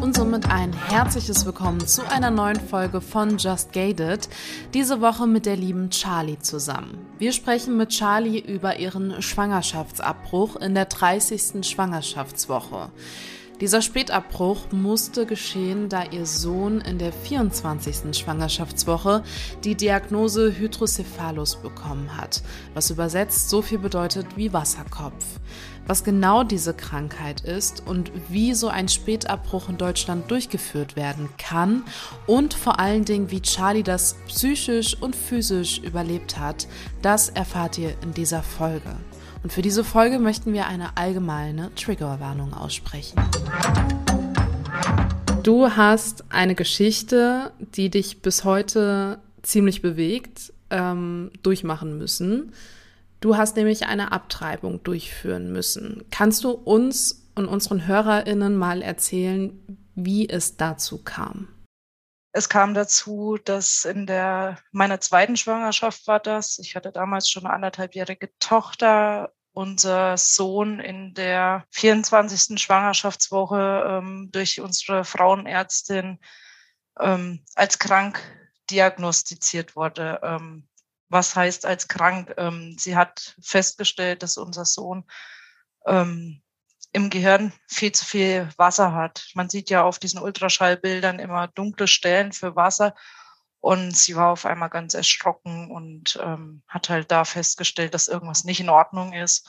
Und somit ein herzliches Willkommen zu einer neuen Folge von Just Gated. Diese Woche mit der lieben Charlie zusammen. Wir sprechen mit Charlie über ihren Schwangerschaftsabbruch in der 30. Schwangerschaftswoche. Dieser Spätabbruch musste geschehen, da ihr Sohn in der 24. Schwangerschaftswoche die Diagnose Hydrocephalus bekommen hat, was übersetzt so viel bedeutet wie Wasserkopf. Was genau diese Krankheit ist und wie so ein Spätabbruch in Deutschland durchgeführt werden kann und vor allen Dingen, wie Charlie das psychisch und physisch überlebt hat, das erfahrt ihr in dieser Folge. Und für diese Folge möchten wir eine allgemeine Triggerwarnung aussprechen. Du hast eine Geschichte, die dich bis heute ziemlich bewegt, ähm, durchmachen müssen. Du hast nämlich eine Abtreibung durchführen müssen. Kannst du uns und unseren HörerInnen mal erzählen, wie es dazu kam? Es kam dazu, dass in der meiner zweiten Schwangerschaft war das. Ich hatte damals schon eine anderthalbjährige Tochter. Unser Sohn in der 24. Schwangerschaftswoche ähm, durch unsere Frauenärztin ähm, als krank diagnostiziert wurde. Ähm, was heißt als krank? Ähm, sie hat festgestellt, dass unser Sohn ähm, im Gehirn viel zu viel Wasser hat. Man sieht ja auf diesen Ultraschallbildern immer dunkle Stellen für Wasser. Und sie war auf einmal ganz erschrocken und ähm, hat halt da festgestellt, dass irgendwas nicht in Ordnung ist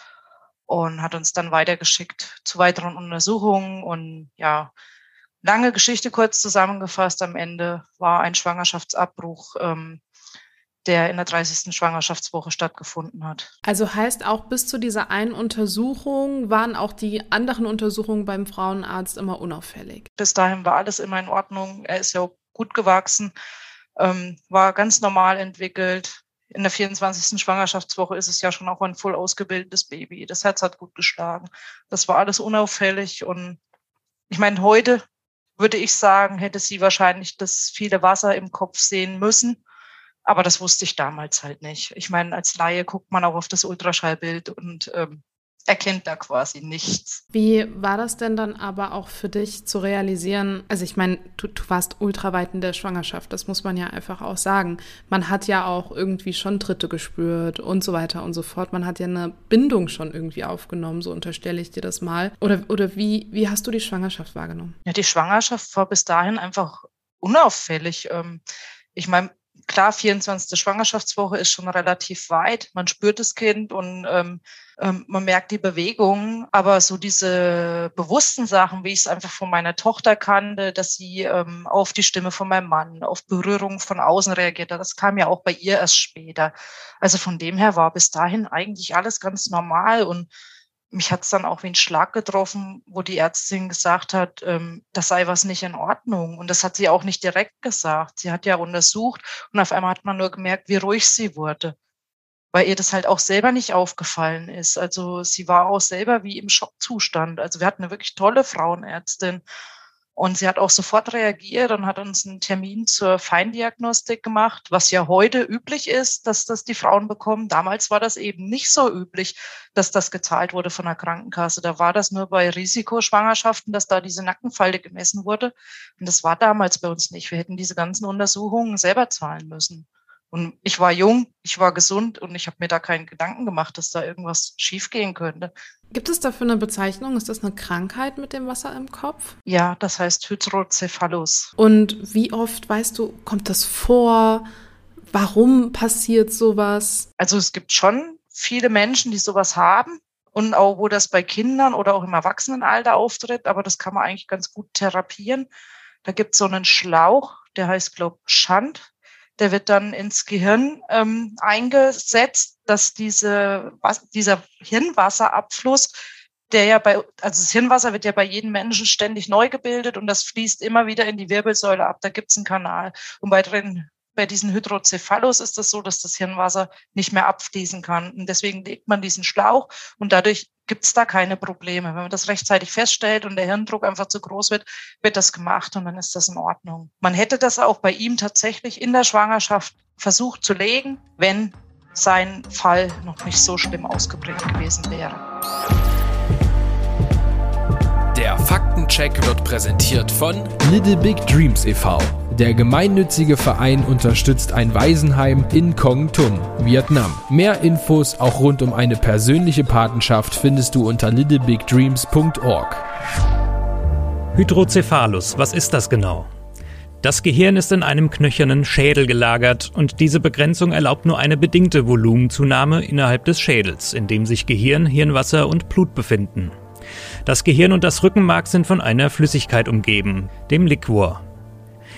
und hat uns dann weitergeschickt zu weiteren Untersuchungen. Und ja, lange Geschichte kurz zusammengefasst. Am Ende war ein Schwangerschaftsabbruch ähm, der in der 30. Schwangerschaftswoche stattgefunden hat. Also heißt auch bis zu dieser einen Untersuchung waren auch die anderen Untersuchungen beim Frauenarzt immer unauffällig. Bis dahin war alles immer in Ordnung. Er ist ja auch gut gewachsen, ähm, war ganz normal entwickelt. In der 24. Schwangerschaftswoche ist es ja schon auch ein voll ausgebildetes Baby. Das Herz hat gut geschlagen. Das war alles unauffällig. Und ich meine, heute würde ich sagen, hätte sie wahrscheinlich das viele Wasser im Kopf sehen müssen aber das wusste ich damals halt nicht. Ich meine, als Laie guckt man auch auf das Ultraschallbild und ähm, erkennt da quasi nichts. Wie war das denn dann aber auch für dich zu realisieren? Also ich meine, du, du warst ultraweit in der Schwangerschaft, das muss man ja einfach auch sagen. Man hat ja auch irgendwie schon Tritte gespürt und so weiter und so fort. Man hat ja eine Bindung schon irgendwie aufgenommen, so unterstelle ich dir das mal. Oder, oder wie, wie hast du die Schwangerschaft wahrgenommen? Ja, die Schwangerschaft war bis dahin einfach unauffällig. Ähm, ich meine, klar, 24. Schwangerschaftswoche ist schon relativ weit. Man spürt das Kind und ähm, ähm, man merkt die Bewegung. Aber so diese bewussten Sachen, wie ich es einfach von meiner Tochter kannte, dass sie ähm, auf die Stimme von meinem Mann, auf Berührung von außen reagiert hat, das kam ja auch bei ihr erst später. Also von dem her war bis dahin eigentlich alles ganz normal und mich hat es dann auch wie ein Schlag getroffen, wo die Ärztin gesagt hat, ähm, das sei was nicht in Ordnung. Und das hat sie auch nicht direkt gesagt. Sie hat ja untersucht und auf einmal hat man nur gemerkt, wie ruhig sie wurde, weil ihr das halt auch selber nicht aufgefallen ist. Also sie war auch selber wie im Schockzustand. Also wir hatten eine wirklich tolle Frauenärztin und sie hat auch sofort reagiert und hat uns einen Termin zur Feindiagnostik gemacht, was ja heute üblich ist, dass das die Frauen bekommen. Damals war das eben nicht so üblich, dass das gezahlt wurde von der Krankenkasse. Da war das nur bei Risikoschwangerschaften, dass da diese Nackenfalte gemessen wurde. Und das war damals bei uns nicht. Wir hätten diese ganzen Untersuchungen selber zahlen müssen. Und ich war jung, ich war gesund und ich habe mir da keinen Gedanken gemacht, dass da irgendwas schiefgehen könnte. Gibt es dafür eine Bezeichnung? Ist das eine Krankheit mit dem Wasser im Kopf? Ja, das heißt Hydrocephalus. Und wie oft, weißt du, kommt das vor? Warum passiert sowas? Also es gibt schon viele Menschen, die sowas haben und auch wo das bei Kindern oder auch im Erwachsenenalter auftritt, aber das kann man eigentlich ganz gut therapieren. Da gibt es so einen Schlauch, der heißt, glaube ich, Schand der wird dann ins Gehirn ähm, eingesetzt, dass diese, was, dieser Hirnwasserabfluss der ja bei, also das Hirnwasser wird ja bei jedem Menschen ständig neu gebildet und das fließt immer wieder in die Wirbelsäule ab. Da gibt es einen Kanal. Und bei drin, bei diesen Hydrocephalus ist das so, dass das Hirnwasser nicht mehr abfließen kann. Und deswegen legt man diesen Schlauch und dadurch gibt es da keine Probleme. Wenn man das rechtzeitig feststellt und der Hirndruck einfach zu groß wird, wird das gemacht und dann ist das in Ordnung. Man hätte das auch bei ihm tatsächlich in der Schwangerschaft versucht zu legen, wenn sein Fall noch nicht so schlimm ausgeprägt gewesen wäre. Der Faktencheck wird präsentiert von Little Big Dreams e.V. Der gemeinnützige Verein unterstützt ein Waisenheim in Kong Tum, Vietnam. Mehr Infos auch rund um eine persönliche Patenschaft findest du unter littlebigdreams.org. Hydrocephalus, was ist das genau? Das Gehirn ist in einem knöchernen Schädel gelagert und diese Begrenzung erlaubt nur eine bedingte Volumenzunahme innerhalb des Schädels, in dem sich Gehirn, Hirnwasser und Blut befinden. Das Gehirn und das Rückenmark sind von einer Flüssigkeit umgeben, dem Liquor.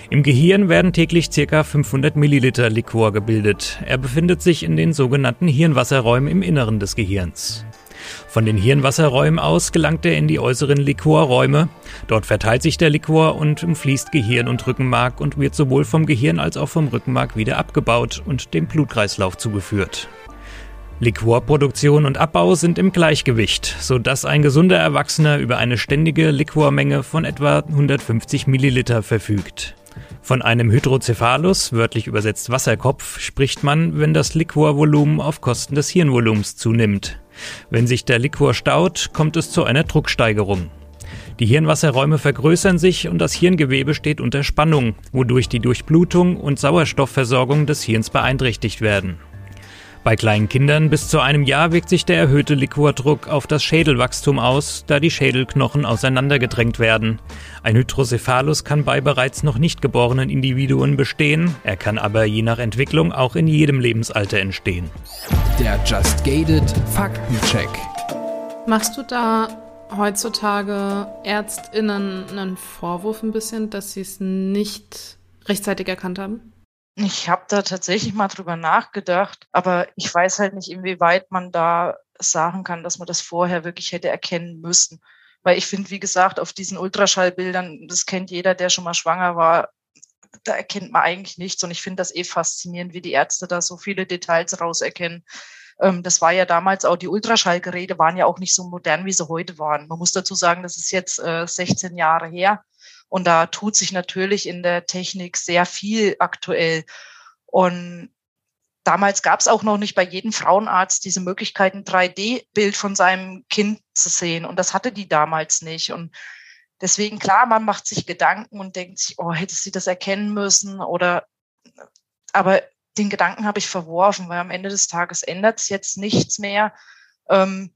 Im Gehirn werden täglich ca. 500 Milliliter Liquor gebildet. Er befindet sich in den sogenannten Hirnwasserräumen im Inneren des Gehirns. Von den Hirnwasserräumen aus gelangt er in die äußeren Liquorräume. Dort verteilt sich der Liquor und umfließt Gehirn und Rückenmark und wird sowohl vom Gehirn als auch vom Rückenmark wieder abgebaut und dem Blutkreislauf zugeführt. Liquorproduktion und Abbau sind im Gleichgewicht, sodass ein gesunder Erwachsener über eine ständige Liquormenge von etwa 150 Milliliter verfügt. Von einem Hydrocephalus, wörtlich übersetzt Wasserkopf, spricht man, wenn das Liquorvolumen auf Kosten des Hirnvolumens zunimmt. Wenn sich der Liquor staut, kommt es zu einer Drucksteigerung. Die Hirnwasserräume vergrößern sich und das Hirngewebe steht unter Spannung, wodurch die Durchblutung und Sauerstoffversorgung des Hirns beeinträchtigt werden. Bei kleinen Kindern bis zu einem Jahr wirkt sich der erhöhte Liquordruck auf das Schädelwachstum aus, da die Schädelknochen auseinandergedrängt werden. Ein Hydrocephalus kann bei bereits noch nicht geborenen Individuen bestehen, er kann aber je nach Entwicklung auch in jedem Lebensalter entstehen. Der Just Gated Faktencheck. Machst du da heutzutage ÄrztInnen einen Vorwurf ein bisschen, dass sie es nicht rechtzeitig erkannt haben? Ich habe da tatsächlich mal drüber nachgedacht, aber ich weiß halt nicht, inwieweit man da sagen kann, dass man das vorher wirklich hätte erkennen müssen. Weil ich finde, wie gesagt, auf diesen Ultraschallbildern, das kennt jeder, der schon mal schwanger war, da erkennt man eigentlich nichts. Und ich finde das eh faszinierend, wie die Ärzte da so viele Details rauserkennen. Ähm, das war ja damals auch, die Ultraschallgeräte waren ja auch nicht so modern, wie sie heute waren. Man muss dazu sagen, das ist jetzt 16 äh, Jahre her. Und da tut sich natürlich in der Technik sehr viel aktuell. Und damals gab es auch noch nicht bei jedem Frauenarzt diese Möglichkeit, ein 3D-Bild von seinem Kind zu sehen. Und das hatte die damals nicht. Und deswegen, klar, man macht sich Gedanken und denkt sich, oh, hätte sie das erkennen müssen oder, aber den Gedanken habe ich verworfen, weil am Ende des Tages ändert es jetzt nichts mehr. Ähm,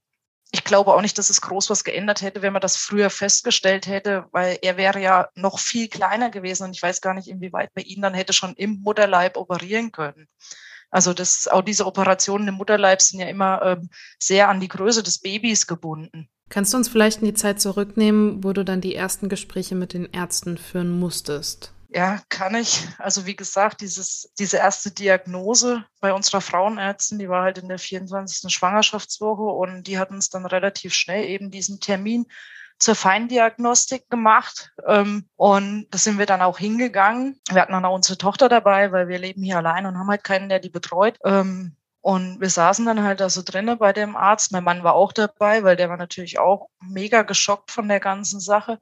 ich glaube auch nicht, dass es groß was geändert hätte, wenn man das früher festgestellt hätte, weil er wäre ja noch viel kleiner gewesen und ich weiß gar nicht, inwieweit man ihn dann hätte schon im Mutterleib operieren können. Also das, auch diese Operationen im Mutterleib sind ja immer ähm, sehr an die Größe des Babys gebunden. Kannst du uns vielleicht in die Zeit zurücknehmen, wo du dann die ersten Gespräche mit den Ärzten führen musstest? Ja, kann ich. Also wie gesagt, dieses, diese erste Diagnose bei unserer Frauenärztin, die war halt in der 24. Schwangerschaftswoche und die hat uns dann relativ schnell eben diesen Termin zur Feindiagnostik gemacht. Ähm, und da sind wir dann auch hingegangen. Wir hatten dann auch unsere Tochter dabei, weil wir leben hier allein und haben halt keinen, der die betreut. Ähm, und wir saßen dann halt da so drinnen bei dem Arzt. Mein Mann war auch dabei, weil der war natürlich auch mega geschockt von der ganzen Sache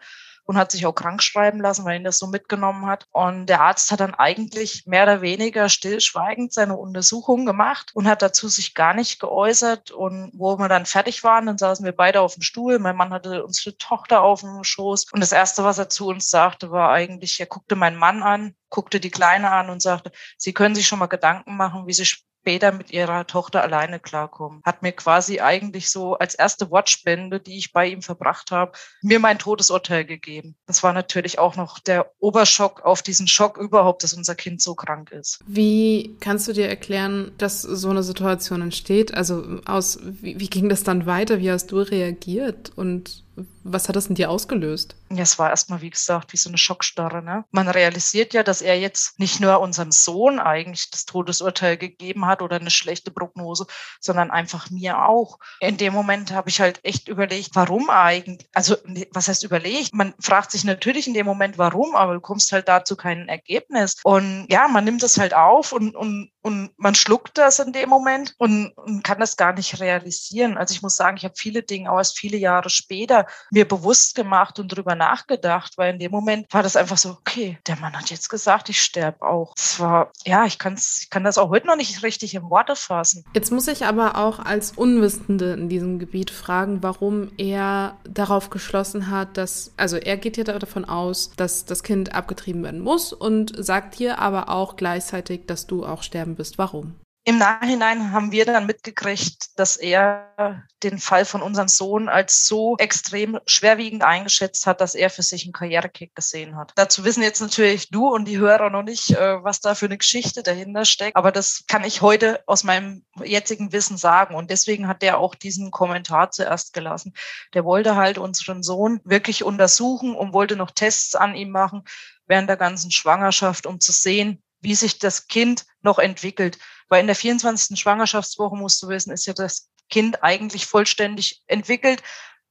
und hat sich auch krank schreiben lassen, weil ihn das so mitgenommen hat. Und der Arzt hat dann eigentlich mehr oder weniger stillschweigend seine Untersuchung gemacht und hat dazu sich gar nicht geäußert. Und wo wir dann fertig waren, dann saßen wir beide auf dem Stuhl. Mein Mann hatte unsere Tochter auf dem Schoß. Und das Erste, was er zu uns sagte, war eigentlich, er guckte meinen Mann an, guckte die Kleine an und sagte, Sie können sich schon mal Gedanken machen, wie Sie später mit ihrer Tochter alleine klarkommen. Hat mir quasi eigentlich so als erste Wortspende, die ich bei ihm verbracht habe, mir mein Todesurteil gegeben. Das war natürlich auch noch der Oberschock auf diesen Schock überhaupt, dass unser Kind so krank ist. Wie kannst du dir erklären, dass so eine Situation entsteht? Also aus, wie, wie ging das dann weiter? Wie hast du reagiert? Und Was hat das in dir ausgelöst? Ja, es war erstmal, wie gesagt, wie so eine Schockstarre. Ne? Man realisiert ja, dass er jetzt nicht nur unserem Sohn eigentlich das Todesurteil gegeben hat oder eine schlechte Prognose, sondern einfach mir auch. In dem Moment habe ich halt echt überlegt, warum eigentlich? Also, was heißt überlegt? Man fragt sich natürlich in dem Moment, warum, aber du kommst halt dazu kein Ergebnis. Und ja, man nimmt das halt auf und, und, und man schluckt das in dem Moment und, und kann das gar nicht realisieren. Also ich muss sagen, ich habe viele Dinge auch erst viele Jahre später mir bewusst gemacht und drüber nachgedacht, weil in dem Moment war das einfach so, okay, der Mann hat jetzt gesagt, ich sterbe auch. Es war, ja, ich, kann's, ich kann das auch heute noch nicht richtig in Worte fassen. Jetzt muss ich aber auch als Unwissende in diesem Gebiet fragen, warum er darauf geschlossen hat, dass, also er geht ja davon aus, dass das Kind abgetrieben werden muss und sagt dir aber auch gleichzeitig, dass du auch sterben bist. Warum? Im Nachhinein haben wir dann mitgekriegt, dass er den Fall von unserem Sohn als so extrem schwerwiegend eingeschätzt hat, dass er für sich einen Karrierekick gesehen hat. Dazu wissen jetzt natürlich du und die Hörer noch nicht, äh, was da für eine Geschichte dahinter steckt. Aber das kann ich heute aus meinem jetzigen Wissen sagen. Und deswegen hat der auch diesen Kommentar zuerst gelassen. Der wollte halt unseren Sohn wirklich untersuchen und wollte noch Tests an ihm machen während der ganzen Schwangerschaft, um zu sehen, wie sich das Kind noch entwickelt. Weil in der 24. Schwangerschaftswoche, musst du wissen, ist ja das Kind eigentlich vollständig entwickelt.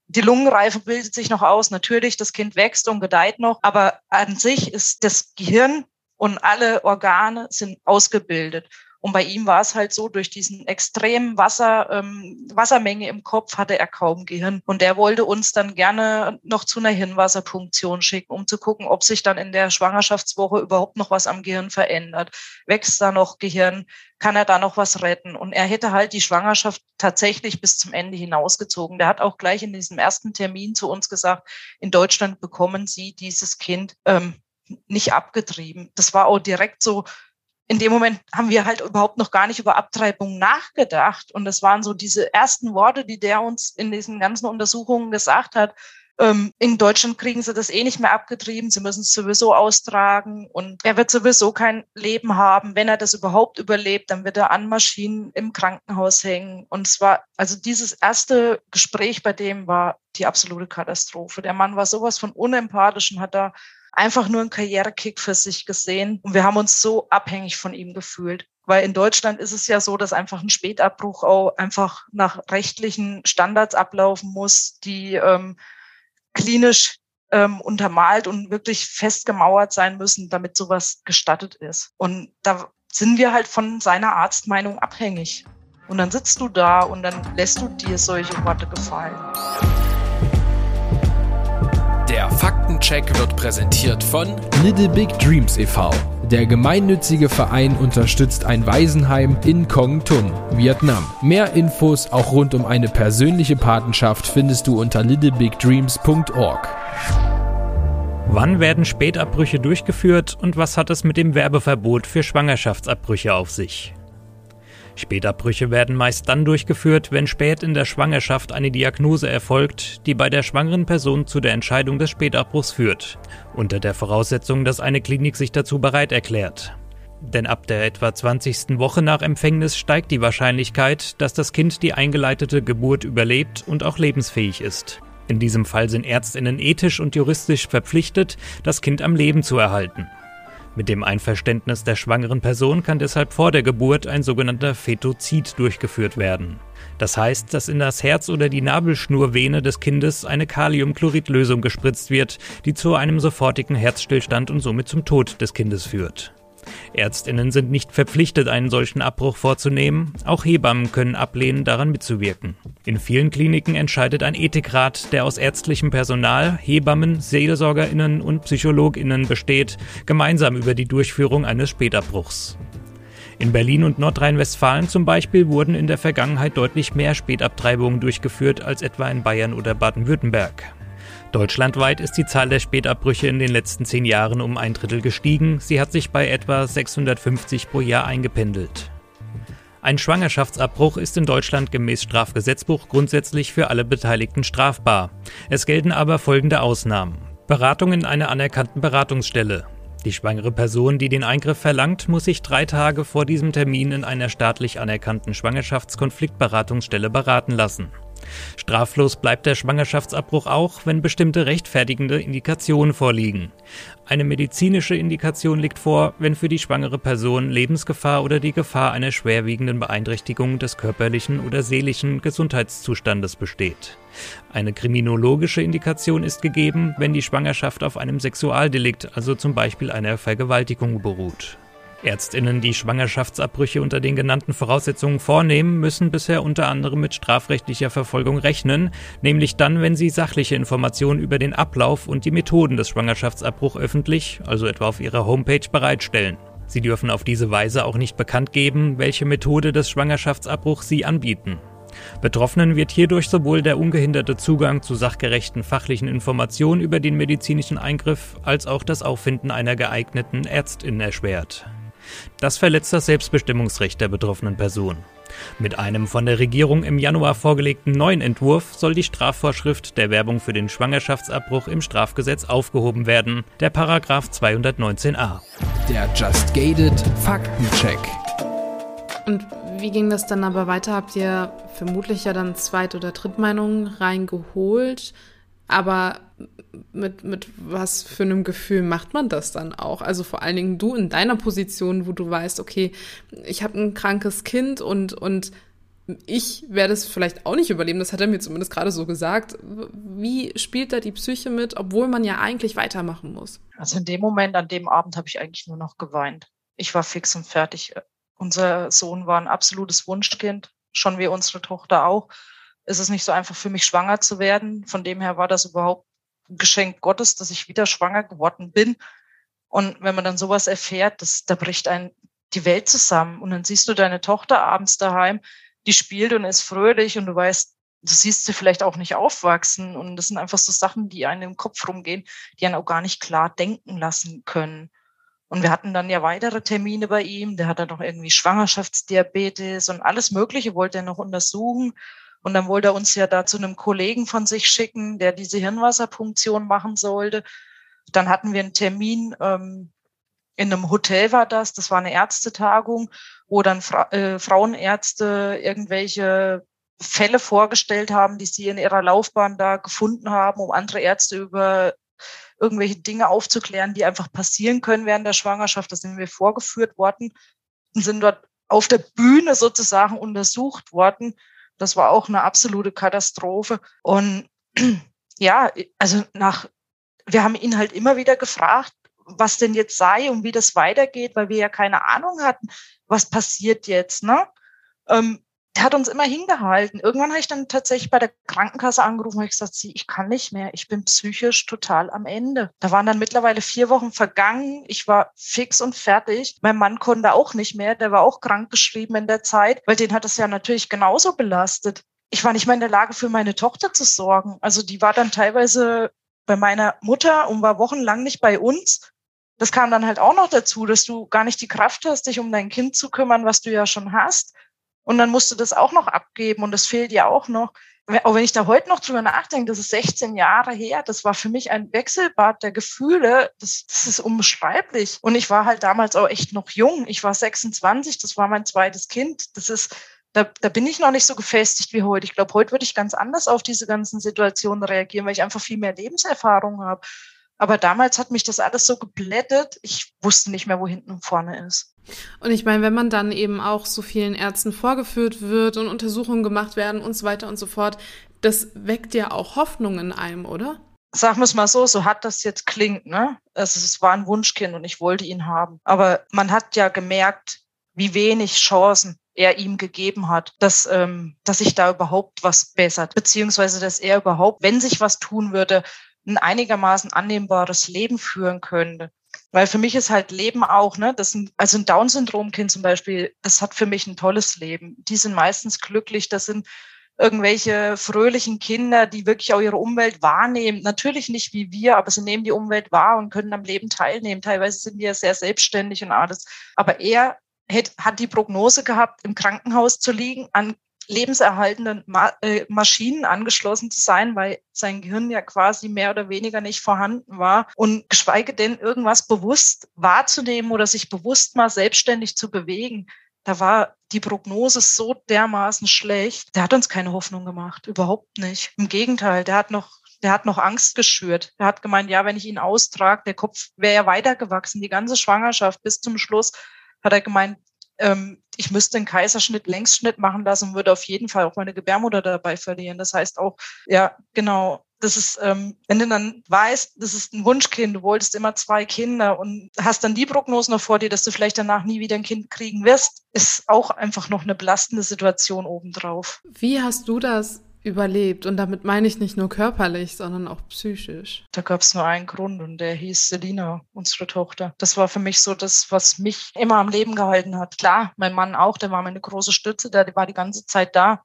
Die Lungenreife bildet sich noch aus. Natürlich, das Kind wächst und gedeiht noch. Aber an sich ist das Gehirn und alle Organe sind ausgebildet. Und bei ihm war es halt so, durch diesen extremen Wasser, ähm, Wassermenge im Kopf hatte er kaum Gehirn. Und der wollte uns dann gerne noch zu einer Hirnwasserpunktion schicken, um zu gucken, ob sich dann in der Schwangerschaftswoche überhaupt noch was am Gehirn verändert. Wächst da noch Gehirn? Kann er da noch was retten? Und er hätte halt die Schwangerschaft tatsächlich bis zum Ende hinausgezogen. Der hat auch gleich in diesem ersten Termin zu uns gesagt, in Deutschland bekommen Sie dieses Kind ähm, nicht abgetrieben. Das war auch direkt so, in dem Moment haben wir halt überhaupt noch gar nicht über Abtreibung nachgedacht. Und das waren so diese ersten Worte, die der uns in diesen ganzen Untersuchungen gesagt hat. Ähm, in Deutschland kriegen sie das eh nicht mehr abgetrieben. Sie müssen es sowieso austragen und er wird sowieso kein Leben haben. Wenn er das überhaupt überlebt, dann wird er an Maschinen im Krankenhaus hängen. Und es war, also dieses erste Gespräch bei dem war die absolute Katastrophe. Der Mann war sowas von unempathisch und hat da einfach nur einen Karrierekick für sich gesehen. Und wir haben uns so abhängig von ihm gefühlt. Weil in Deutschland ist es ja so, dass einfach ein Spätabbruch auch einfach nach rechtlichen Standards ablaufen muss, die ähm, klinisch ähm, untermalt und wirklich festgemauert sein müssen, damit sowas gestattet ist. Und da sind wir halt von seiner Arztmeinung abhängig. Und dann sitzt du da und dann lässt du dir solche Worte gefallen. Der Faktencheck wird präsentiert von Little Big Dreams e.V. Der gemeinnützige Verein unterstützt ein Waisenheim in Kong Tum, Vietnam. Mehr Infos auch rund um eine persönliche Patenschaft findest du unter littlebigdreams.org. Wann werden Spätabbrüche durchgeführt und was hat es mit dem Werbeverbot für Schwangerschaftsabbrüche auf sich? Spätabbrüche werden meist dann durchgeführt, wenn spät in der Schwangerschaft eine Diagnose erfolgt, die bei der schwangeren Person zu der Entscheidung des Spätabbruchs führt, unter der Voraussetzung, dass eine Klinik sich dazu bereit erklärt. Denn ab der etwa 20. Woche nach Empfängnis steigt die Wahrscheinlichkeit, dass das Kind die eingeleitete Geburt überlebt und auch lebensfähig ist. In diesem Fall sind Ärztinnen ethisch und juristisch verpflichtet, das Kind am Leben zu erhalten. Mit dem Einverständnis der schwangeren Person kann deshalb vor der Geburt ein sogenannter Fetozid durchgeführt werden. Das heißt, dass in das Herz oder die Nabelschnurvene des Kindes eine Kaliumchloridlösung gespritzt wird, die zu einem sofortigen Herzstillstand und somit zum Tod des Kindes führt. Ärztinnen sind nicht verpflichtet, einen solchen Abbruch vorzunehmen. Auch Hebammen können ablehnen, daran mitzuwirken. In vielen Kliniken entscheidet ein Ethikrat, der aus ärztlichem Personal, Hebammen, Seelsorgerinnen und Psychologinnen besteht, gemeinsam über die Durchführung eines Spätabbruchs. In Berlin und Nordrhein-Westfalen zum Beispiel wurden in der Vergangenheit deutlich mehr Spätabtreibungen durchgeführt als etwa in Bayern oder Baden-Württemberg. Deutschlandweit ist die Zahl der Spätabbrüche in den letzten zehn Jahren um ein Drittel gestiegen. Sie hat sich bei etwa 650 pro Jahr eingependelt. Ein Schwangerschaftsabbruch ist in Deutschland gemäß Strafgesetzbuch grundsätzlich für alle Beteiligten strafbar. Es gelten aber folgende Ausnahmen. Beratung in einer anerkannten Beratungsstelle. Die schwangere Person, die den Eingriff verlangt, muss sich drei Tage vor diesem Termin in einer staatlich anerkannten Schwangerschaftskonfliktberatungsstelle beraten lassen. Straflos bleibt der Schwangerschaftsabbruch auch, wenn bestimmte rechtfertigende Indikationen vorliegen. Eine medizinische Indikation liegt vor, wenn für die schwangere Person Lebensgefahr oder die Gefahr einer schwerwiegenden Beeinträchtigung des körperlichen oder seelischen Gesundheitszustandes besteht. Eine kriminologische Indikation ist gegeben, wenn die Schwangerschaft auf einem Sexualdelikt, also zum Beispiel einer Vergewaltigung, beruht. Ärztinnen, die Schwangerschaftsabbrüche unter den genannten Voraussetzungen vornehmen, müssen bisher unter anderem mit strafrechtlicher Verfolgung rechnen, nämlich dann, wenn sie sachliche Informationen über den Ablauf und die Methoden des Schwangerschaftsabbruchs öffentlich, also etwa auf ihrer Homepage, bereitstellen. Sie dürfen auf diese Weise auch nicht bekannt geben, welche Methode des Schwangerschaftsabbruchs sie anbieten. Betroffenen wird hierdurch sowohl der ungehinderte Zugang zu sachgerechten fachlichen Informationen über den medizinischen Eingriff als auch das Auffinden einer geeigneten Ärztin erschwert. Das verletzt das Selbstbestimmungsrecht der betroffenen Person. Mit einem von der Regierung im Januar vorgelegten neuen Entwurf soll die Strafvorschrift der Werbung für den Schwangerschaftsabbruch im Strafgesetz aufgehoben werden, der Paragraph 219a. Der Just Gated Faktencheck. Und wie ging das dann aber weiter? Habt ihr vermutlich ja dann Zweit- oder Drittmeinungen reingeholt? Aber mit, mit was für einem Gefühl macht man das dann auch? Also vor allen Dingen du in deiner Position, wo du weißt, okay, ich habe ein krankes Kind und, und ich werde es vielleicht auch nicht überleben, das hat er mir zumindest gerade so gesagt. Wie spielt da die Psyche mit, obwohl man ja eigentlich weitermachen muss? Also in dem Moment, an dem Abend, habe ich eigentlich nur noch geweint. Ich war fix und fertig. Unser Sohn war ein absolutes Wunschkind, schon wie unsere Tochter auch ist es nicht so einfach für mich, schwanger zu werden. Von dem her war das überhaupt Geschenk Gottes, dass ich wieder schwanger geworden bin. Und wenn man dann sowas erfährt, das, da bricht ein die Welt zusammen. Und dann siehst du deine Tochter abends daheim, die spielt und ist fröhlich und du weißt, du siehst sie vielleicht auch nicht aufwachsen. Und das sind einfach so Sachen, die einem im Kopf rumgehen, die einen auch gar nicht klar denken lassen können. Und wir hatten dann ja weitere Termine bei ihm. Der hat dann noch irgendwie Schwangerschaftsdiabetes und alles Mögliche wollte er noch untersuchen. Und dann wollte er uns ja da zu einem Kollegen von sich schicken, der diese Hirnwasserpunktion machen sollte. Dann hatten wir einen Termin ähm, in einem Hotel war das, das war eine Ärztetagung, wo dann Fra äh, Frauenärzte irgendwelche Fälle vorgestellt haben, die sie in ihrer Laufbahn da gefunden haben, um andere Ärzte über irgendwelche Dinge aufzuklären, die einfach passieren können während der Schwangerschaft. Da sind wir vorgeführt worden und sind dort auf der Bühne sozusagen untersucht worden. Das war auch eine absolute Katastrophe. Und ja, also nach, wir haben ihn halt immer wieder gefragt, was denn jetzt sei und wie das weitergeht, weil wir ja keine Ahnung hatten, was passiert jetzt, ne? Ähm, der hat uns immer hingehalten. Irgendwann habe ich dann tatsächlich bei der Krankenkasse angerufen und ich gesagt, sie, ich kann nicht mehr. Ich bin psychisch total am Ende. Da waren dann mittlerweile vier Wochen vergangen. Ich war fix und fertig. Mein Mann konnte auch nicht mehr. Der war auch krankgeschrieben in der Zeit, weil den hat es ja natürlich genauso belastet. Ich war nicht mehr in der Lage, für meine Tochter zu sorgen. Also die war dann teilweise bei meiner Mutter und war wochenlang nicht bei uns. Das kam dann halt auch noch dazu, dass du gar nicht die Kraft hast, dich um dein Kind zu kümmern, was du ja schon hast. Und dann musst du das auch noch abgeben und das fehlt ja auch noch. Auch wenn ich da heute noch drüber nachdenke, das ist 16 Jahre her, das war für mich ein Wechselbad der Gefühle, das, das ist unbeschreiblich. Und ich war halt damals auch echt noch jung. Ich war 26, das war mein zweites Kind. Das ist, da, da bin ich noch nicht so gefestigt wie heute. Ich glaube, heute würde ich ganz anders auf diese ganzen Situationen reagieren, weil ich einfach viel mehr Lebenserfahrung habe. Aber damals hat mich das alles so geblättet, ich wusste nicht mehr, wo hinten und vorne ist. Und ich meine, wenn man dann eben auch so vielen Ärzten vorgeführt wird und Untersuchungen gemacht werden und so weiter und so fort, das weckt ja auch Hoffnung in einem, oder? Sagen wir es mal so, so hat das jetzt klingt, ne? Also es war ein Wunschkind und ich wollte ihn haben. Aber man hat ja gemerkt, wie wenig Chancen er ihm gegeben hat, dass, ähm, dass sich da überhaupt was bessert, beziehungsweise dass er überhaupt, wenn sich was tun würde, ein einigermaßen annehmbares Leben führen könnte. Weil für mich ist halt Leben auch, ne, das sind, also ein Down-Syndrom-Kind zum Beispiel, das hat für mich ein tolles Leben. Die sind meistens glücklich, das sind irgendwelche fröhlichen Kinder, die wirklich auch ihre Umwelt wahrnehmen. Natürlich nicht wie wir, aber sie nehmen die Umwelt wahr und können am Leben teilnehmen. Teilweise sind die ja sehr selbstständig und alles. Aber er hat die Prognose gehabt, im Krankenhaus zu liegen, an lebenserhaltenden Ma äh, Maschinen angeschlossen zu sein, weil sein Gehirn ja quasi mehr oder weniger nicht vorhanden war und geschweige denn irgendwas bewusst wahrzunehmen oder sich bewusst mal selbstständig zu bewegen. da war die Prognose so dermaßen schlecht. Der hat uns keine Hoffnung gemacht, überhaupt nicht. Im Gegenteil, der hat noch der hat noch Angst geschürt. Der hat gemeint, ja, wenn ich ihn austrage, der Kopf wäre ja weitergewachsen. Die ganze Schwangerschaft bis zum Schluss hat er gemeint, ähm, ich müsste einen Kaiserschnitt, Längsschnitt machen lassen würde auf jeden Fall auch meine Gebärmutter dabei verlieren. Das heißt auch, ja, genau, das ist, ähm, wenn du dann weißt, das ist ein Wunschkind, du wolltest immer zwei Kinder und hast dann die Prognose noch vor dir, dass du vielleicht danach nie wieder ein Kind kriegen wirst, ist auch einfach noch eine belastende Situation obendrauf. Wie hast du das überlebt. Und damit meine ich nicht nur körperlich, sondern auch psychisch. Da gab es nur einen Grund und der hieß Selina, unsere Tochter. Das war für mich so das, was mich immer am Leben gehalten hat. Klar, mein Mann auch, der war meine große Stütze, der war die ganze Zeit da.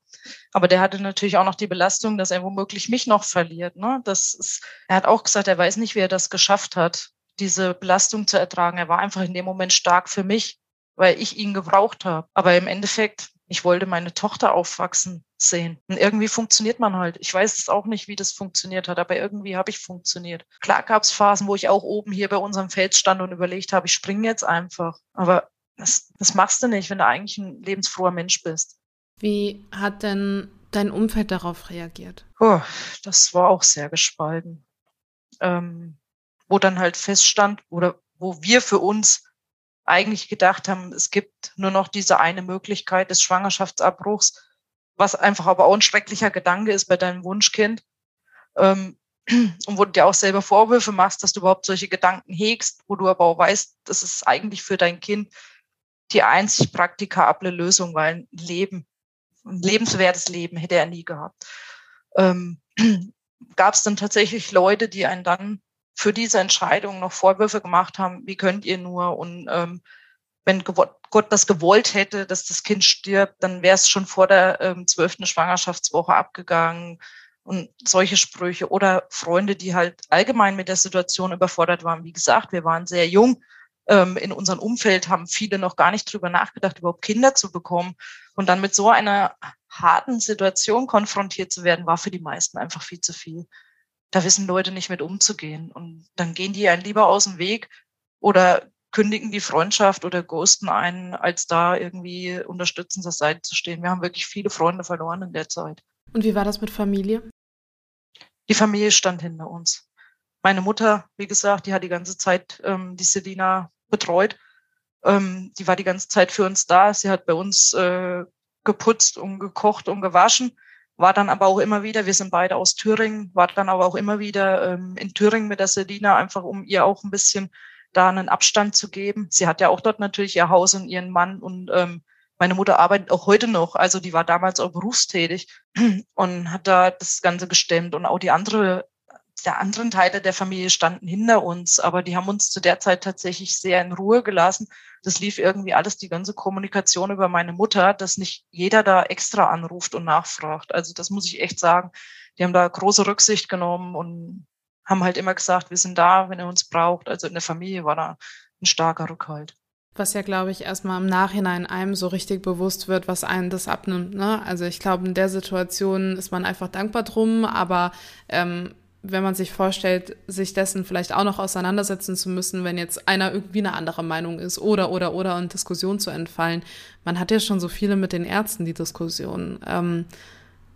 Aber der hatte natürlich auch noch die Belastung, dass er womöglich mich noch verliert. Ne? Das ist, er hat auch gesagt, er weiß nicht, wie er das geschafft hat, diese Belastung zu ertragen. Er war einfach in dem Moment stark für mich, weil ich ihn gebraucht habe. Aber im Endeffekt ich wollte meine Tochter aufwachsen sehen. Und irgendwie funktioniert man halt. Ich weiß es auch nicht, wie das funktioniert hat, aber irgendwie habe ich funktioniert. Klar gab es Phasen, wo ich auch oben hier bei unserem Feld stand und überlegt habe, ich springe jetzt einfach. Aber das, das machst du nicht, wenn du eigentlich ein lebensfroher Mensch bist. Wie hat denn dein Umfeld darauf reagiert? Oh, das war auch sehr gespalten. Ähm, wo dann halt feststand oder wo wir für uns eigentlich gedacht haben, es gibt nur noch diese eine Möglichkeit des Schwangerschaftsabbruchs, was einfach aber auch ein schrecklicher Gedanke ist bei deinem Wunschkind. Ähm, und wo du dir auch selber Vorwürfe machst, dass du überhaupt solche Gedanken hegst, wo du aber auch weißt, das ist eigentlich für dein Kind die einzig praktikable Lösung, weil ein Leben, ein lebenswertes Leben hätte er nie gehabt. Ähm, Gab es dann tatsächlich Leute, die einen dann für diese Entscheidung noch Vorwürfe gemacht haben, wie könnt ihr nur und ähm, wenn Gott das gewollt hätte, dass das Kind stirbt, dann wäre es schon vor der ähm, zwölften ähm, Schwangerschaftswoche abgegangen und solche Sprüche oder Freunde, die halt allgemein mit der Situation überfordert waren. Wie gesagt, wir waren sehr jung. Ähm, in unserem Umfeld haben viele noch gar nicht drüber nachgedacht, überhaupt Kinder zu bekommen. Und dann mit so einer harten Situation konfrontiert zu werden, war für die meisten einfach viel zu viel da wissen Leute nicht mit umzugehen. Und dann gehen die einen lieber aus dem Weg oder kündigen die Freundschaft oder ghosten einen, als da irgendwie unterstützend zur Seite zu stehen. Wir haben wirklich viele Freunde verloren in der Zeit. Und wie war das mit Familie? Die Familie stand hinter uns. Meine Mutter, wie gesagt, die hat die ganze Zeit ähm, die Selina betreut. Ähm, die war die ganze Zeit für uns da. Sie hat bei uns äh, geputzt und gekocht und gewaschen war dann aber auch immer wieder, wir sind beide aus Thüringen, war dann aber auch immer wieder ähm, in Thüringen mit der Selina, einfach um ihr auch ein bisschen da einen Abstand zu geben. Sie hat ja auch dort natürlich ihr Haus und ihren Mann und ähm, meine Mutter arbeitet auch heute noch, also die war damals auch berufstätig und hat da das Ganze gestemmt und auch die andere der anderen Teile der Familie standen hinter uns, aber die haben uns zu der Zeit tatsächlich sehr in Ruhe gelassen. Das lief irgendwie alles, die ganze Kommunikation über meine Mutter, dass nicht jeder da extra anruft und nachfragt. Also das muss ich echt sagen. Die haben da große Rücksicht genommen und haben halt immer gesagt, wir sind da, wenn ihr uns braucht. Also in der Familie war da ein starker Rückhalt. Was ja, glaube ich, erstmal im Nachhinein einem so richtig bewusst wird, was einen das abnimmt. Ne? Also ich glaube, in der Situation ist man einfach dankbar drum, aber ähm, wenn man sich vorstellt, sich dessen vielleicht auch noch auseinandersetzen zu müssen, wenn jetzt einer irgendwie eine andere Meinung ist oder, oder, oder und Diskussion zu entfallen. Man hat ja schon so viele mit den Ärzten, die Diskussionen. Ähm,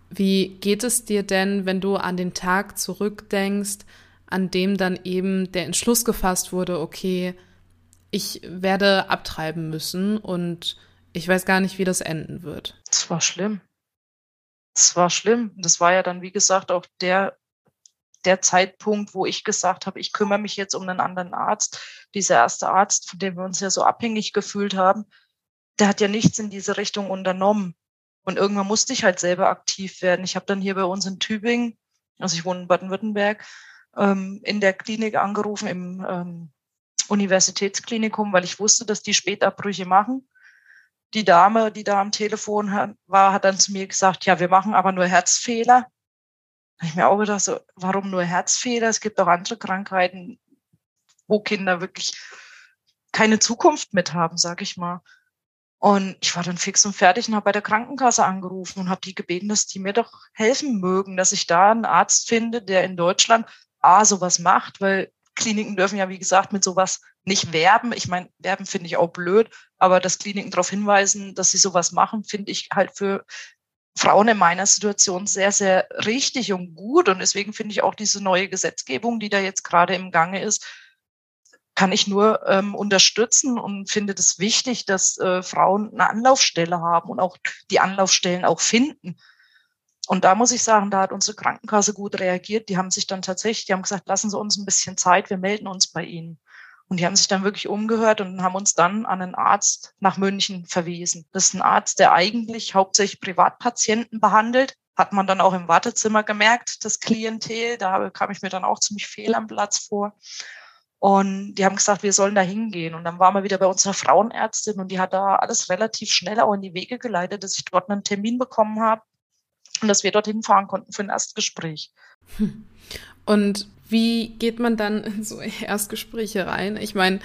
wie geht es dir denn, wenn du an den Tag zurückdenkst, an dem dann eben der Entschluss gefasst wurde, okay, ich werde abtreiben müssen und ich weiß gar nicht, wie das enden wird. Das war schlimm. Das war schlimm. Das war ja dann, wie gesagt, auch der der Zeitpunkt, wo ich gesagt habe, ich kümmere mich jetzt um einen anderen Arzt. Dieser erste Arzt, von dem wir uns ja so abhängig gefühlt haben, der hat ja nichts in diese Richtung unternommen. Und irgendwann musste ich halt selber aktiv werden. Ich habe dann hier bei uns in Tübingen, also ich wohne in Baden-Württemberg, ähm, in der Klinik angerufen, im ähm, Universitätsklinikum, weil ich wusste, dass die Spätabbrüche machen. Die Dame, die da am Telefon war, hat dann zu mir gesagt, ja, wir machen aber nur Herzfehler habe ich mir auch gedacht, so, warum nur Herzfehler? Es gibt auch andere Krankheiten, wo Kinder wirklich keine Zukunft mit haben, sag ich mal. Und ich war dann fix und fertig und habe bei der Krankenkasse angerufen und habe die gebeten, dass die mir doch helfen mögen, dass ich da einen Arzt finde, der in Deutschland A sowas macht, weil Kliniken dürfen ja, wie gesagt, mit sowas nicht werben. Ich meine, werben finde ich auch blöd, aber dass Kliniken darauf hinweisen, dass sie sowas machen, finde ich halt für Frauen in meiner Situation sehr, sehr richtig und gut. Und deswegen finde ich auch diese neue Gesetzgebung, die da jetzt gerade im Gange ist, kann ich nur ähm, unterstützen und finde es das wichtig, dass äh, Frauen eine Anlaufstelle haben und auch die Anlaufstellen auch finden. Und da muss ich sagen, da hat unsere Krankenkasse gut reagiert. Die haben sich dann tatsächlich, die haben gesagt, lassen Sie uns ein bisschen Zeit, wir melden uns bei Ihnen. Und die haben sich dann wirklich umgehört und haben uns dann an einen Arzt nach München verwiesen. Das ist ein Arzt, der eigentlich hauptsächlich Privatpatienten behandelt. Hat man dann auch im Wartezimmer gemerkt, das Klientel. Da kam ich mir dann auch ziemlich fehl am Platz vor. Und die haben gesagt, wir sollen da hingehen. Und dann waren wir wieder bei unserer Frauenärztin und die hat da alles relativ schnell auch in die Wege geleitet, dass ich dort einen Termin bekommen habe und dass wir dorthin fahren konnten für ein Erstgespräch. Und wie geht man dann in so Erstgespräche rein? Ich meine,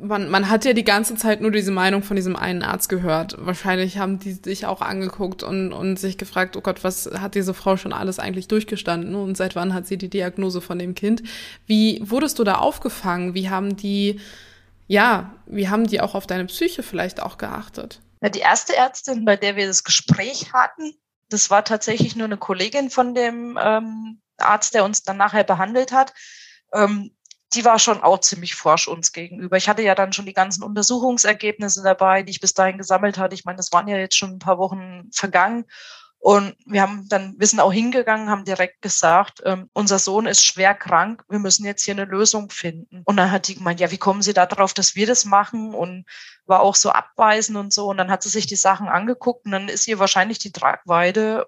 man, man hat ja die ganze Zeit nur diese Meinung von diesem einen Arzt gehört. Wahrscheinlich haben die sich auch angeguckt und, und sich gefragt, oh Gott, was hat diese Frau schon alles eigentlich durchgestanden und seit wann hat sie die Diagnose von dem Kind? Wie wurdest du da aufgefangen? Wie haben die, ja, wie haben die auch auf deine Psyche vielleicht auch geachtet? Die erste Ärztin, bei der wir das Gespräch hatten, das war tatsächlich nur eine Kollegin von dem ähm, Arzt, der uns dann nachher behandelt hat. Ähm, die war schon auch ziemlich forsch uns gegenüber. Ich hatte ja dann schon die ganzen Untersuchungsergebnisse dabei, die ich bis dahin gesammelt hatte. Ich meine, das waren ja jetzt schon ein paar Wochen vergangen. Und wir haben dann, wir sind auch hingegangen, haben direkt gesagt, ähm, unser Sohn ist schwer krank, wir müssen jetzt hier eine Lösung finden. Und dann hat die gemeint, ja, wie kommen Sie da drauf, dass wir das machen? Und war auch so abweisend und so. Und dann hat sie sich die Sachen angeguckt und dann ist ihr wahrscheinlich die Tragweite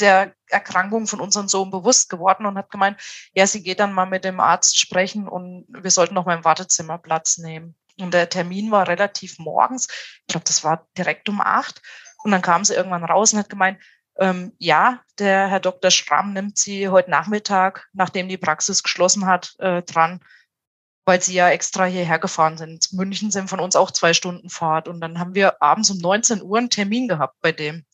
der Erkrankung von unserem Sohn bewusst geworden und hat gemeint, ja, sie geht dann mal mit dem Arzt sprechen und wir sollten noch mal im Wartezimmer Platz nehmen. Und der Termin war relativ morgens. Ich glaube, das war direkt um acht. Und dann kam sie irgendwann raus und hat gemeint, ähm, ja, der Herr Dr. Schramm nimmt sie heute Nachmittag, nachdem die Praxis geschlossen hat, äh, dran, weil sie ja extra hierher gefahren sind. München sind von uns auch zwei Stunden Fahrt. Und dann haben wir abends um 19 Uhr einen Termin gehabt bei dem.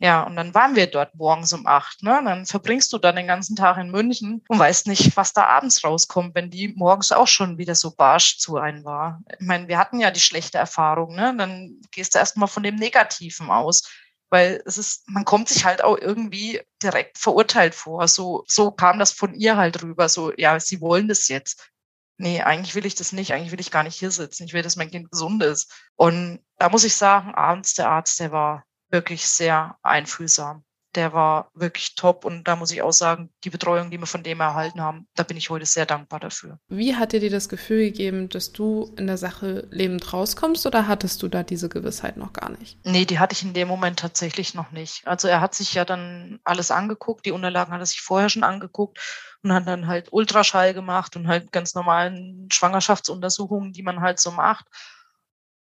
Ja, und dann waren wir dort morgens um acht. Ne? Dann verbringst du dann den ganzen Tag in München und weißt nicht, was da abends rauskommt, wenn die morgens auch schon wieder so barsch zu einem war. Ich meine, wir hatten ja die schlechte Erfahrung. Ne? Dann gehst du erstmal von dem Negativen aus. Weil es ist, man kommt sich halt auch irgendwie direkt verurteilt vor. So, so kam das von ihr halt rüber. So, ja, sie wollen das jetzt. Nee, eigentlich will ich das nicht. Eigentlich will ich gar nicht hier sitzen. Ich will, dass mein Kind gesund ist. Und da muss ich sagen, abends der Arzt, der war wirklich sehr einfühlsam. Der war wirklich top und da muss ich auch sagen, die Betreuung, die wir von dem erhalten haben, da bin ich heute sehr dankbar dafür. Wie hat dir das Gefühl gegeben, dass du in der Sache lebend rauskommst oder hattest du da diese Gewissheit noch gar nicht? Nee, die hatte ich in dem Moment tatsächlich noch nicht. Also er hat sich ja dann alles angeguckt, die Unterlagen hat er sich vorher schon angeguckt und hat dann halt Ultraschall gemacht und halt ganz normalen Schwangerschaftsuntersuchungen, die man halt so macht.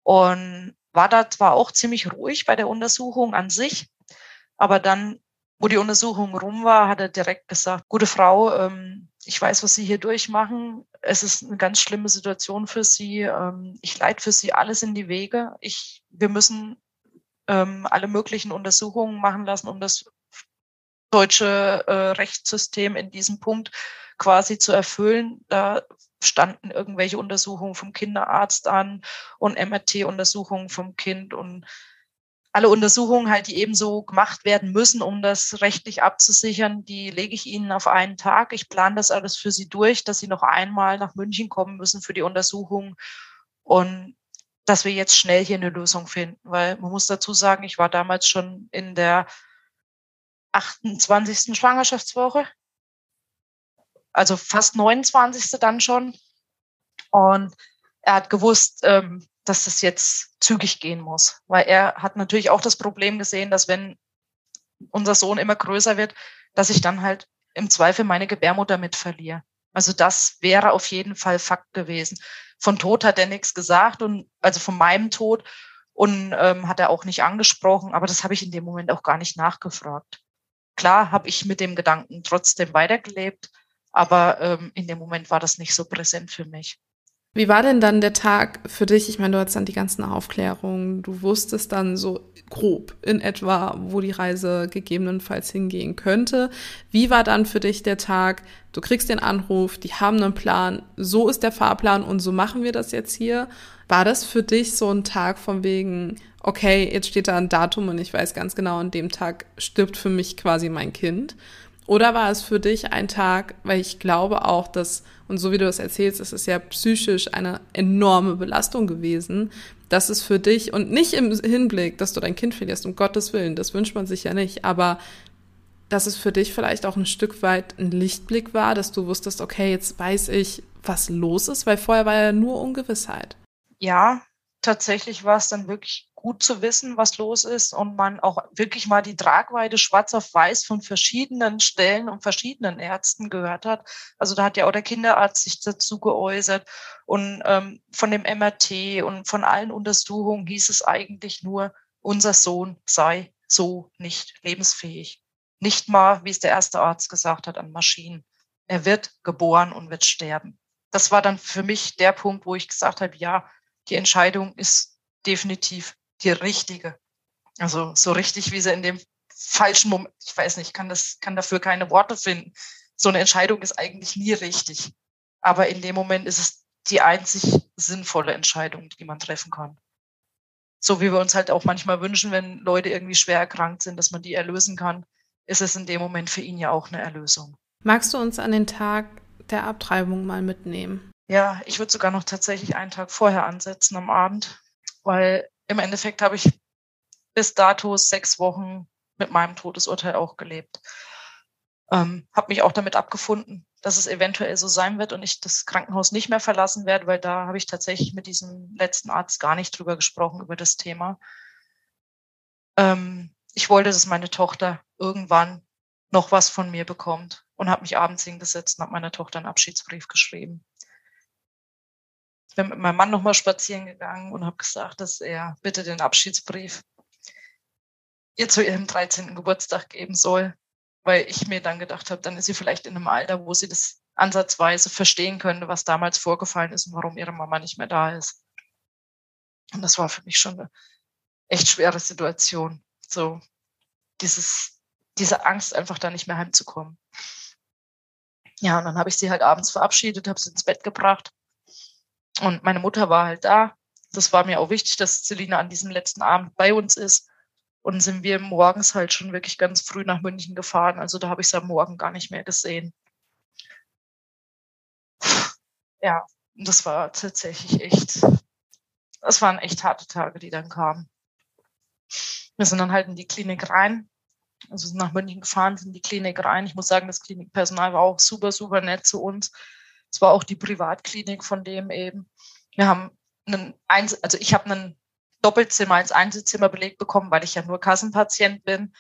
Und war da zwar auch ziemlich ruhig bei der Untersuchung an sich, aber dann, wo die Untersuchung rum war, hat er direkt gesagt, gute Frau, ähm, ich weiß, was Sie hier durchmachen. Es ist eine ganz schlimme Situation für Sie. Ähm, ich leite für Sie alles in die Wege. Ich, wir müssen ähm, alle möglichen Untersuchungen machen lassen, um das deutsche äh, Rechtssystem in diesem Punkt quasi zu erfüllen. Da standen irgendwelche Untersuchungen vom Kinderarzt an und MRT-Untersuchungen vom Kind und alle Untersuchungen halt, die ebenso gemacht werden müssen, um das rechtlich abzusichern, die lege ich Ihnen auf einen Tag. Ich plane das alles für Sie durch, dass Sie noch einmal nach München kommen müssen für die Untersuchung und dass wir jetzt schnell hier eine Lösung finden, weil man muss dazu sagen, ich war damals schon in der 28. Schwangerschaftswoche also fast 29. dann schon. Und er hat gewusst, ähm, dass das jetzt zügig gehen muss, weil er hat natürlich auch das Problem gesehen, dass wenn unser Sohn immer größer wird, dass ich dann halt im Zweifel meine Gebärmutter mit verliere. Also das wäre auf jeden Fall Fakt gewesen. Von Tod hat er nichts gesagt und also von meinem Tod und ähm, hat er auch nicht angesprochen, aber das habe ich in dem Moment auch gar nicht nachgefragt. Klar habe ich mit dem Gedanken trotzdem weitergelebt, aber ähm, in dem Moment war das nicht so präsent für mich. Wie war denn dann der Tag für dich? Ich meine, du hattest dann die ganzen Aufklärungen, du wusstest dann so grob in etwa, wo die Reise gegebenenfalls hingehen könnte. Wie war dann für dich der Tag? Du kriegst den Anruf, die haben einen Plan, so ist der Fahrplan und so machen wir das jetzt hier. War das für dich so ein Tag von wegen, okay, jetzt steht da ein Datum und ich weiß ganz genau, an dem Tag stirbt für mich quasi mein Kind? Oder war es für dich ein Tag, weil ich glaube auch, dass, und so wie du das erzählst, es ist ja psychisch eine enorme Belastung gewesen, dass es für dich, und nicht im Hinblick, dass du dein Kind verlierst, um Gottes Willen, das wünscht man sich ja nicht, aber dass es für dich vielleicht auch ein Stück weit ein Lichtblick war, dass du wusstest, okay, jetzt weiß ich, was los ist, weil vorher war ja nur Ungewissheit. Ja, tatsächlich war es dann wirklich gut zu wissen, was los ist und man auch wirklich mal die Tragweite schwarz auf weiß von verschiedenen Stellen und verschiedenen Ärzten gehört hat. Also da hat ja auch der Kinderarzt sich dazu geäußert und ähm, von dem MRT und von allen Untersuchungen hieß es eigentlich nur, unser Sohn sei so nicht lebensfähig. Nicht mal, wie es der erste Arzt gesagt hat, an Maschinen. Er wird geboren und wird sterben. Das war dann für mich der Punkt, wo ich gesagt habe, ja, die Entscheidung ist definitiv die richtige. Also so richtig, wie sie in dem falschen Moment, ich weiß nicht, kann das, kann dafür keine Worte finden. So eine Entscheidung ist eigentlich nie richtig. Aber in dem Moment ist es die einzig sinnvolle Entscheidung, die man treffen kann. So wie wir uns halt auch manchmal wünschen, wenn Leute irgendwie schwer erkrankt sind, dass man die erlösen kann, ist es in dem Moment für ihn ja auch eine Erlösung. Magst du uns an den Tag der Abtreibung mal mitnehmen? Ja, ich würde sogar noch tatsächlich einen Tag vorher ansetzen am Abend, weil im Endeffekt habe ich bis dato sechs Wochen mit meinem Todesurteil auch gelebt. Ähm, habe mich auch damit abgefunden, dass es eventuell so sein wird und ich das Krankenhaus nicht mehr verlassen werde, weil da habe ich tatsächlich mit diesem letzten Arzt gar nicht drüber gesprochen, über das Thema. Ähm, ich wollte, dass meine Tochter irgendwann noch was von mir bekommt und habe mich abends hingesetzt und habe meiner Tochter einen Abschiedsbrief geschrieben bin mit meinem Mann nochmal spazieren gegangen und habe gesagt, dass er bitte den Abschiedsbrief ihr zu ihrem 13. Geburtstag geben soll, weil ich mir dann gedacht habe, dann ist sie vielleicht in einem Alter, wo sie das ansatzweise verstehen könnte, was damals vorgefallen ist und warum ihre Mama nicht mehr da ist. Und das war für mich schon eine echt schwere Situation. So dieses, diese Angst, einfach da nicht mehr heimzukommen. Ja, und dann habe ich sie halt abends verabschiedet, habe sie ins Bett gebracht und meine Mutter war halt da. Das war mir auch wichtig, dass Selina an diesem letzten Abend bei uns ist. Und sind wir morgens halt schon wirklich ganz früh nach München gefahren. Also da habe ich sie am Morgen gar nicht mehr gesehen. Ja, das war tatsächlich echt, das waren echt harte Tage, die dann kamen. Wir sind dann halt in die Klinik rein, also sind nach München gefahren, sind in die Klinik rein. Ich muss sagen, das Klinikpersonal war auch super, super nett zu uns. Es war auch die Privatklinik von dem eben. Wir haben einen, Einzel also ich habe ein Doppelzimmer als Einzelzimmer belegt bekommen, weil ich ja nur Kassenpatient bin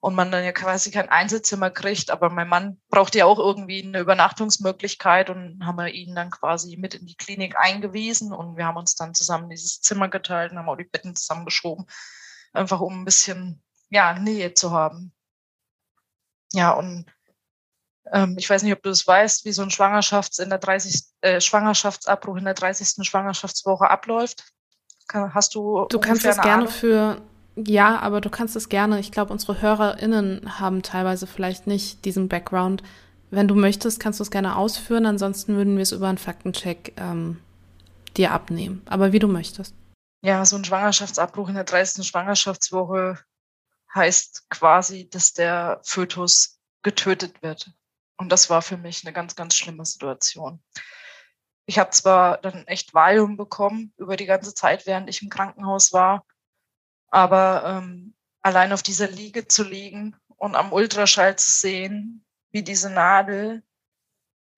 und man dann ja quasi kein Einzelzimmer kriegt. Aber mein Mann brauchte ja auch irgendwie eine Übernachtungsmöglichkeit und haben wir ihn dann quasi mit in die Klinik eingewiesen und wir haben uns dann zusammen dieses Zimmer geteilt und haben auch die Betten zusammengeschoben, einfach um ein bisschen ja, Nähe zu haben. Ja, und ähm, ich weiß nicht, ob du das weißt, wie so ein Schwangerschafts in der 30, äh, Schwangerschaftsabbruch in der 30. Schwangerschaftswoche abläuft. Kann, hast du Du kannst das gerne Ahnung? für ja, aber du kannst es gerne. Ich glaube, unsere HörerInnen haben teilweise vielleicht nicht diesen Background. Wenn du möchtest, kannst du es gerne ausführen. Ansonsten würden wir es über einen Faktencheck ähm, dir abnehmen. Aber wie du möchtest. Ja, so ein Schwangerschaftsabbruch in der 30. Schwangerschaftswoche heißt quasi, dass der Fötus getötet wird. Und das war für mich eine ganz, ganz schlimme Situation. Ich habe zwar dann echt Valium bekommen über die ganze Zeit, während ich im Krankenhaus war, aber ähm, allein auf dieser Liege zu liegen und am Ultraschall zu sehen, wie diese Nadel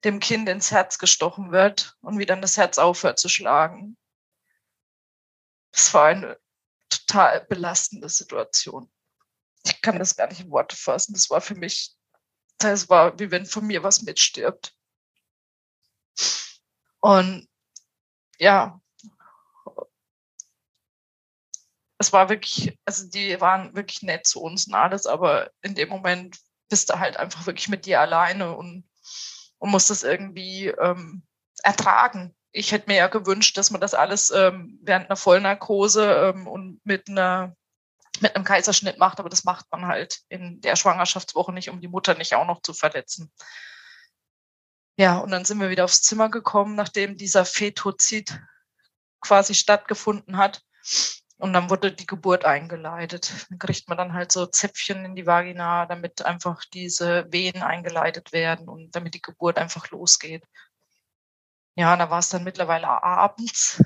dem Kind ins Herz gestochen wird und wie dann das Herz aufhört zu schlagen. Das war eine total belastende Situation. Ich kann das gar nicht in Worte fassen. Das war für mich es war, wie wenn von mir was mitstirbt. Und ja, es war wirklich, also die waren wirklich nett zu uns und alles, aber in dem Moment bist du halt einfach wirklich mit dir alleine und, und musst das irgendwie ähm, ertragen ich hätte mir ja gewünscht, dass man das alles ähm, während einer Vollnarkose ähm, und mit einer mit einem Kaiserschnitt macht, aber das macht man halt in der Schwangerschaftswoche nicht, um die Mutter nicht auch noch zu verletzen. Ja, und dann sind wir wieder aufs Zimmer gekommen, nachdem dieser Fetozid quasi stattgefunden hat. Und dann wurde die Geburt eingeleitet. Dann kriegt man dann halt so Zäpfchen in die Vagina, damit einfach diese Wehen eingeleitet werden und damit die Geburt einfach losgeht. Ja, da war es dann mittlerweile abends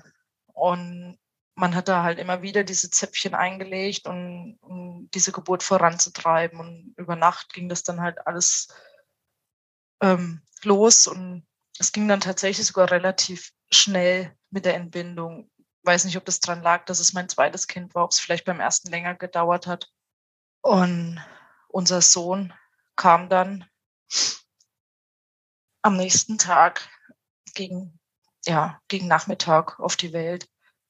und man hat da halt immer wieder diese Zäpfchen eingelegt, um, um diese Geburt voranzutreiben. Und über Nacht ging das dann halt alles ähm, los und es ging dann tatsächlich sogar relativ schnell mit der Entbindung. Weiß nicht, ob das dran lag, dass es mein zweites Kind war, ob es vielleicht beim ersten länger gedauert hat. Und unser Sohn kam dann am nächsten Tag gegen, ja, gegen Nachmittag auf die Welt.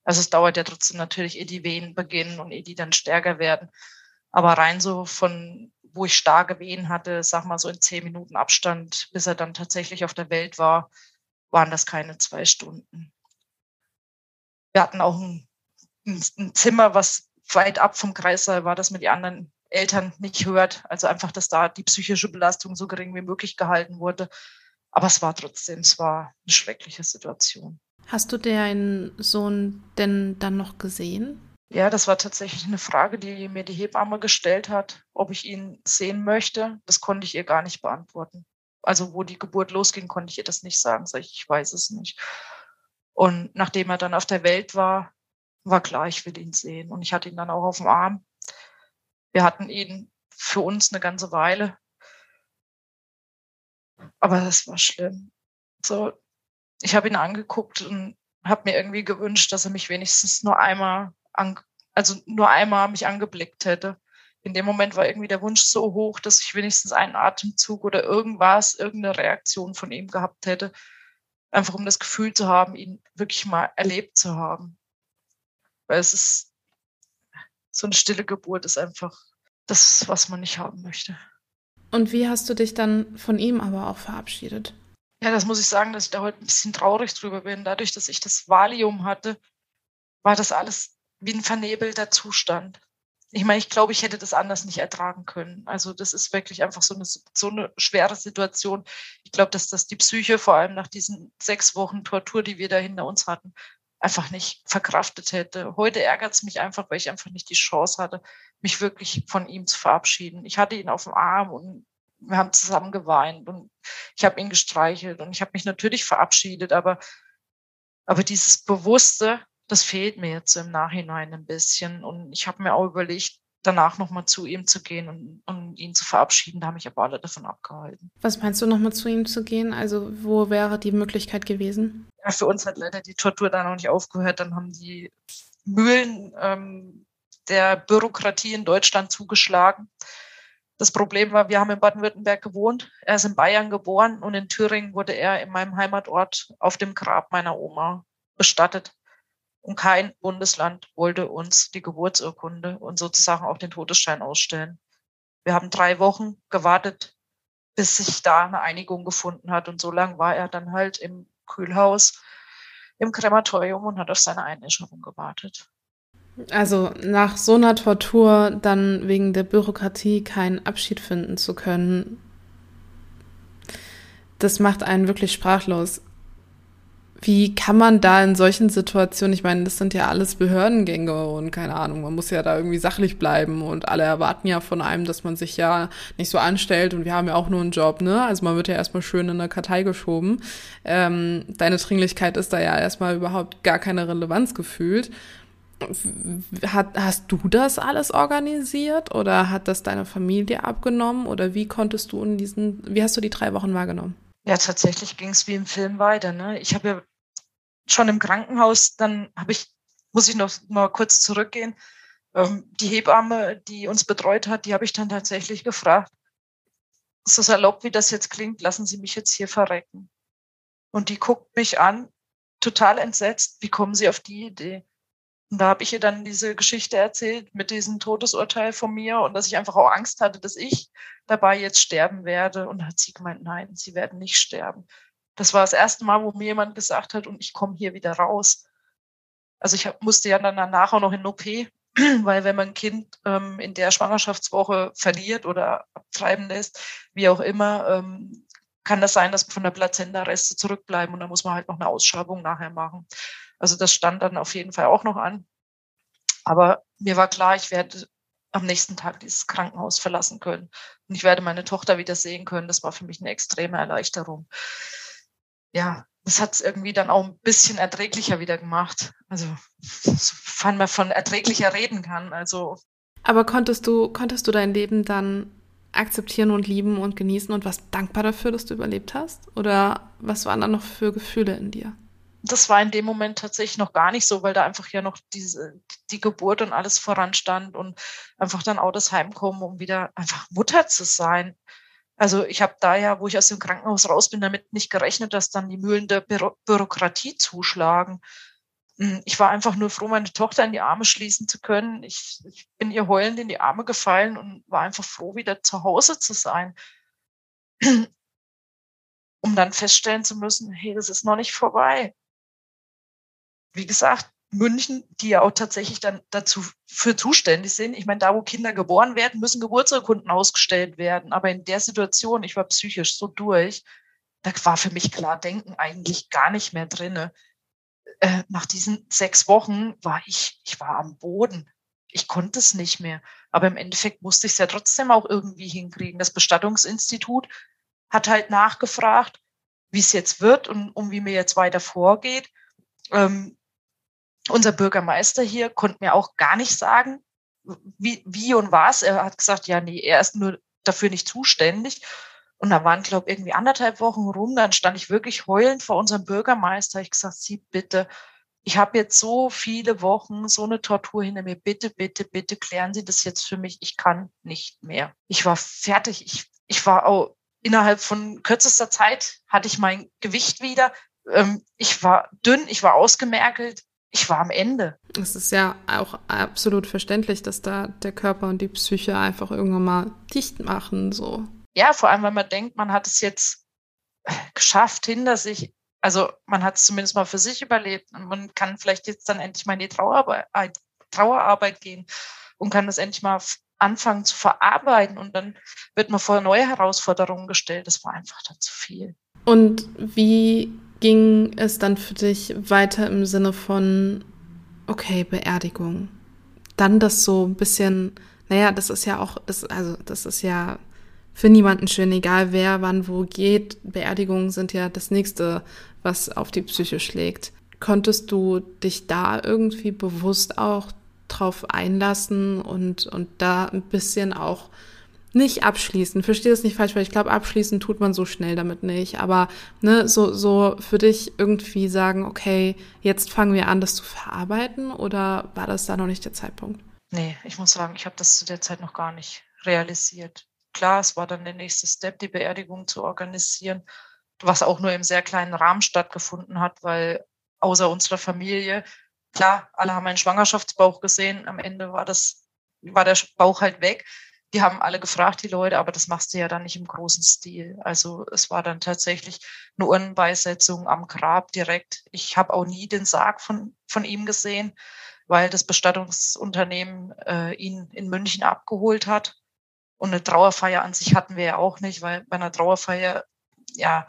Also es dauert ja trotzdem natürlich, ehe die Wehen beginnen und ehe die dann stärker werden. Aber rein so von, wo ich starke Wehen hatte, sag mal so in zehn Minuten Abstand, bis er dann tatsächlich auf der Welt war, waren das keine zwei Stunden. Wir hatten auch ein, ein Zimmer, was weit ab vom Kreissaal war, das mit den anderen Eltern nicht hört. Also einfach, dass da die psychische Belastung so gering wie möglich gehalten wurde. Aber es war trotzdem, es war eine schreckliche Situation. Hast du deinen Sohn denn dann noch gesehen? Ja, das war tatsächlich eine Frage, die mir die Hebamme gestellt hat, ob ich ihn sehen möchte. Das konnte ich ihr gar nicht beantworten. Also wo die Geburt losging, konnte ich ihr das nicht sagen. Sag ich, ich weiß es nicht. Und nachdem er dann auf der Welt war, war klar, ich will ihn sehen. Und ich hatte ihn dann auch auf dem Arm. Wir hatten ihn für uns eine ganze Weile. Aber das war schlimm. So, ich habe ihn angeguckt und habe mir irgendwie gewünscht, dass er mich wenigstens nur einmal an, also nur einmal mich angeblickt hätte. In dem Moment war irgendwie der Wunsch so hoch, dass ich wenigstens einen Atemzug oder irgendwas, irgendeine Reaktion von ihm gehabt hätte. Einfach um das Gefühl zu haben, ihn wirklich mal erlebt zu haben. Weil es ist, so eine stille Geburt ist einfach das, was man nicht haben möchte. Und wie hast du dich dann von ihm aber auch verabschiedet? Ja, das muss ich sagen, dass ich da heute ein bisschen traurig drüber bin. Dadurch, dass ich das Valium hatte, war das alles wie ein vernebelter Zustand. Ich meine, ich glaube, ich hätte das anders nicht ertragen können. Also das ist wirklich einfach so eine, so eine schwere Situation. Ich glaube, dass das die Psyche vor allem nach diesen sechs Wochen Tortur, die wir da hinter uns hatten, einfach nicht verkraftet hätte. Heute ärgert es mich einfach, weil ich einfach nicht die Chance hatte, mich wirklich von ihm zu verabschieden. Ich hatte ihn auf dem Arm und wir haben zusammen geweint und ich habe ihn gestreichelt und ich habe mich natürlich verabschiedet, aber, aber dieses Bewusste, das fehlt mir jetzt im Nachhinein ein bisschen. Und ich habe mir auch überlegt, danach nochmal zu ihm zu gehen und, und ihn zu verabschieden. Da habe ich aber alle davon abgehalten. Was meinst du nochmal zu ihm zu gehen? Also wo wäre die Möglichkeit gewesen? Ja, für uns hat leider die Tortur dann noch nicht aufgehört. Dann haben die Mühlen ähm, der Bürokratie in Deutschland zugeschlagen. Das Problem war, wir haben in Baden-Württemberg gewohnt. Er ist in Bayern geboren und in Thüringen wurde er in meinem Heimatort auf dem Grab meiner Oma bestattet. Und kein Bundesland wollte uns die Geburtsurkunde und sozusagen auch den Todesschein ausstellen. Wir haben drei Wochen gewartet, bis sich da eine Einigung gefunden hat. Und so lange war er dann halt im Kühlhaus, im Krematorium und hat auf seine Einäscherung gewartet. Also nach so einer Tortur dann wegen der Bürokratie keinen Abschied finden zu können, das macht einen wirklich sprachlos. Wie kann man da in solchen Situationen, ich meine, das sind ja alles Behördengänge und keine Ahnung, man muss ja da irgendwie sachlich bleiben und alle erwarten ja von einem, dass man sich ja nicht so anstellt und wir haben ja auch nur einen Job, ne? Also man wird ja erstmal schön in eine Kartei geschoben. Ähm, deine Dringlichkeit ist da ja erstmal überhaupt gar keine Relevanz gefühlt. Hat, hast du das alles organisiert oder hat das deine Familie abgenommen oder wie konntest du in diesen, wie hast du die drei Wochen wahrgenommen? Ja, tatsächlich ging es wie im Film weiter. Ne? Ich habe ja schon im Krankenhaus, dann habe ich, muss ich noch mal kurz zurückgehen. Ähm, die Hebamme, die uns betreut hat, die habe ich dann tatsächlich gefragt, so salopp wie das jetzt klingt, lassen Sie mich jetzt hier verrecken. Und die guckt mich an, total entsetzt, wie kommen Sie auf die Idee? Und da habe ich ihr dann diese Geschichte erzählt mit diesem Todesurteil von mir und dass ich einfach auch Angst hatte, dass ich dabei jetzt sterben werde. Und da hat sie gemeint, nein, sie werden nicht sterben. Das war das erste Mal, wo mir jemand gesagt hat, und ich komme hier wieder raus. Also ich musste ja dann danach auch noch in OP, weil wenn man ein Kind ähm, in der Schwangerschaftswoche verliert oder abtreiben lässt, wie auch immer, ähm, kann das sein, dass von der Plazenta Reste zurückbleiben und dann muss man halt noch eine Ausschabung nachher machen. Also das stand dann auf jeden Fall auch noch an. Aber mir war klar, ich werde am nächsten Tag dieses Krankenhaus verlassen können und ich werde meine Tochter wieder sehen können. Das war für mich eine extreme Erleichterung. Ja, das hat es irgendwie dann auch ein bisschen erträglicher wieder gemacht. Also, sofern man von erträglicher reden kann. Also. Aber konntest du, konntest du dein Leben dann akzeptieren und lieben und genießen und was dankbar dafür, dass du überlebt hast? Oder was waren da noch für Gefühle in dir? Das war in dem Moment tatsächlich noch gar nicht so, weil da einfach ja noch diese, die Geburt und alles voranstand und einfach dann auch das Heimkommen, um wieder einfach Mutter zu sein. Also ich habe da ja, wo ich aus dem Krankenhaus raus bin, damit nicht gerechnet, dass dann die Mühlen der Bü Bürokratie zuschlagen. Hm, ich war einfach nur froh, meine Tochter in die Arme schließen zu können. Ich, ich bin ihr heulend in die Arme gefallen und war einfach froh, wieder zu Hause zu sein. Um dann feststellen zu müssen, hey, das ist noch nicht vorbei. Wie gesagt, München, die ja auch tatsächlich dann dazu für zuständig sind. Ich meine, da, wo Kinder geboren werden, müssen Geburtsurkunden ausgestellt werden. Aber in der Situation, ich war psychisch so durch, da war für mich klar Denken eigentlich gar nicht mehr drinne äh, nach diesen sechs Wochen war ich, ich war am Boden. Ich konnte es nicht mehr. Aber im Endeffekt musste ich es ja trotzdem auch irgendwie hinkriegen. Das Bestattungsinstitut hat halt nachgefragt, wie es jetzt wird und um wie mir jetzt weiter vorgeht. Ähm, unser Bürgermeister hier konnte mir auch gar nicht sagen, wie, wie und was. Er hat gesagt, ja, nee, er ist nur dafür nicht zuständig. Und da waren, glaube ich, irgendwie anderthalb Wochen rum. Dann stand ich wirklich heulend vor unserem Bürgermeister. Ich gesagt, Sie bitte, ich habe jetzt so viele Wochen so eine Tortur hinter mir. Bitte, bitte, bitte klären Sie das jetzt für mich. Ich kann nicht mehr. Ich war fertig. Ich, ich war auch innerhalb von kürzester Zeit hatte ich mein Gewicht wieder. Ähm, ich war dünn, ich war ausgemerkelt. Ich war am Ende. Es ist ja auch absolut verständlich, dass da der Körper und die Psyche einfach irgendwann mal dicht machen, so ja, vor allem, wenn man denkt, man hat es jetzt geschafft hinter sich. Also man hat es zumindest mal für sich überlebt und man kann vielleicht jetzt dann endlich mal in die Trauerarbeit, äh, Trauerarbeit gehen und kann das endlich mal anfangen zu verarbeiten und dann wird man vor neue Herausforderungen gestellt. Das war einfach dann zu viel. Und wie ging es dann für dich weiter im Sinne von, okay, Beerdigung? Dann das so ein bisschen, naja, das ist ja auch, das, also das ist ja für niemanden schön, egal wer wann wo geht. Beerdigungen sind ja das nächste, was auf die Psyche schlägt. Konntest du dich da irgendwie bewusst auch drauf einlassen und, und da ein bisschen auch nicht abschließen. Verstehe das nicht falsch, weil ich glaube, abschließen tut man so schnell damit nicht. Aber ne, so, so für dich irgendwie sagen, okay, jetzt fangen wir an, das zu verarbeiten oder war das da noch nicht der Zeitpunkt? Nee, ich muss sagen, ich habe das zu der Zeit noch gar nicht realisiert klar, es war dann der nächste Step, die Beerdigung zu organisieren, was auch nur im sehr kleinen Rahmen stattgefunden hat, weil außer unserer Familie, klar, alle haben einen Schwangerschaftsbauch gesehen. Am Ende war das, war der Bauch halt weg. Die haben alle gefragt, die Leute, aber das machst du ja dann nicht im großen Stil. Also es war dann tatsächlich eine Urnenbeisetzung am Grab direkt. Ich habe auch nie den Sarg von, von ihm gesehen, weil das Bestattungsunternehmen äh, ihn in München abgeholt hat. Und eine Trauerfeier an sich hatten wir ja auch nicht, weil bei einer Trauerfeier, ja,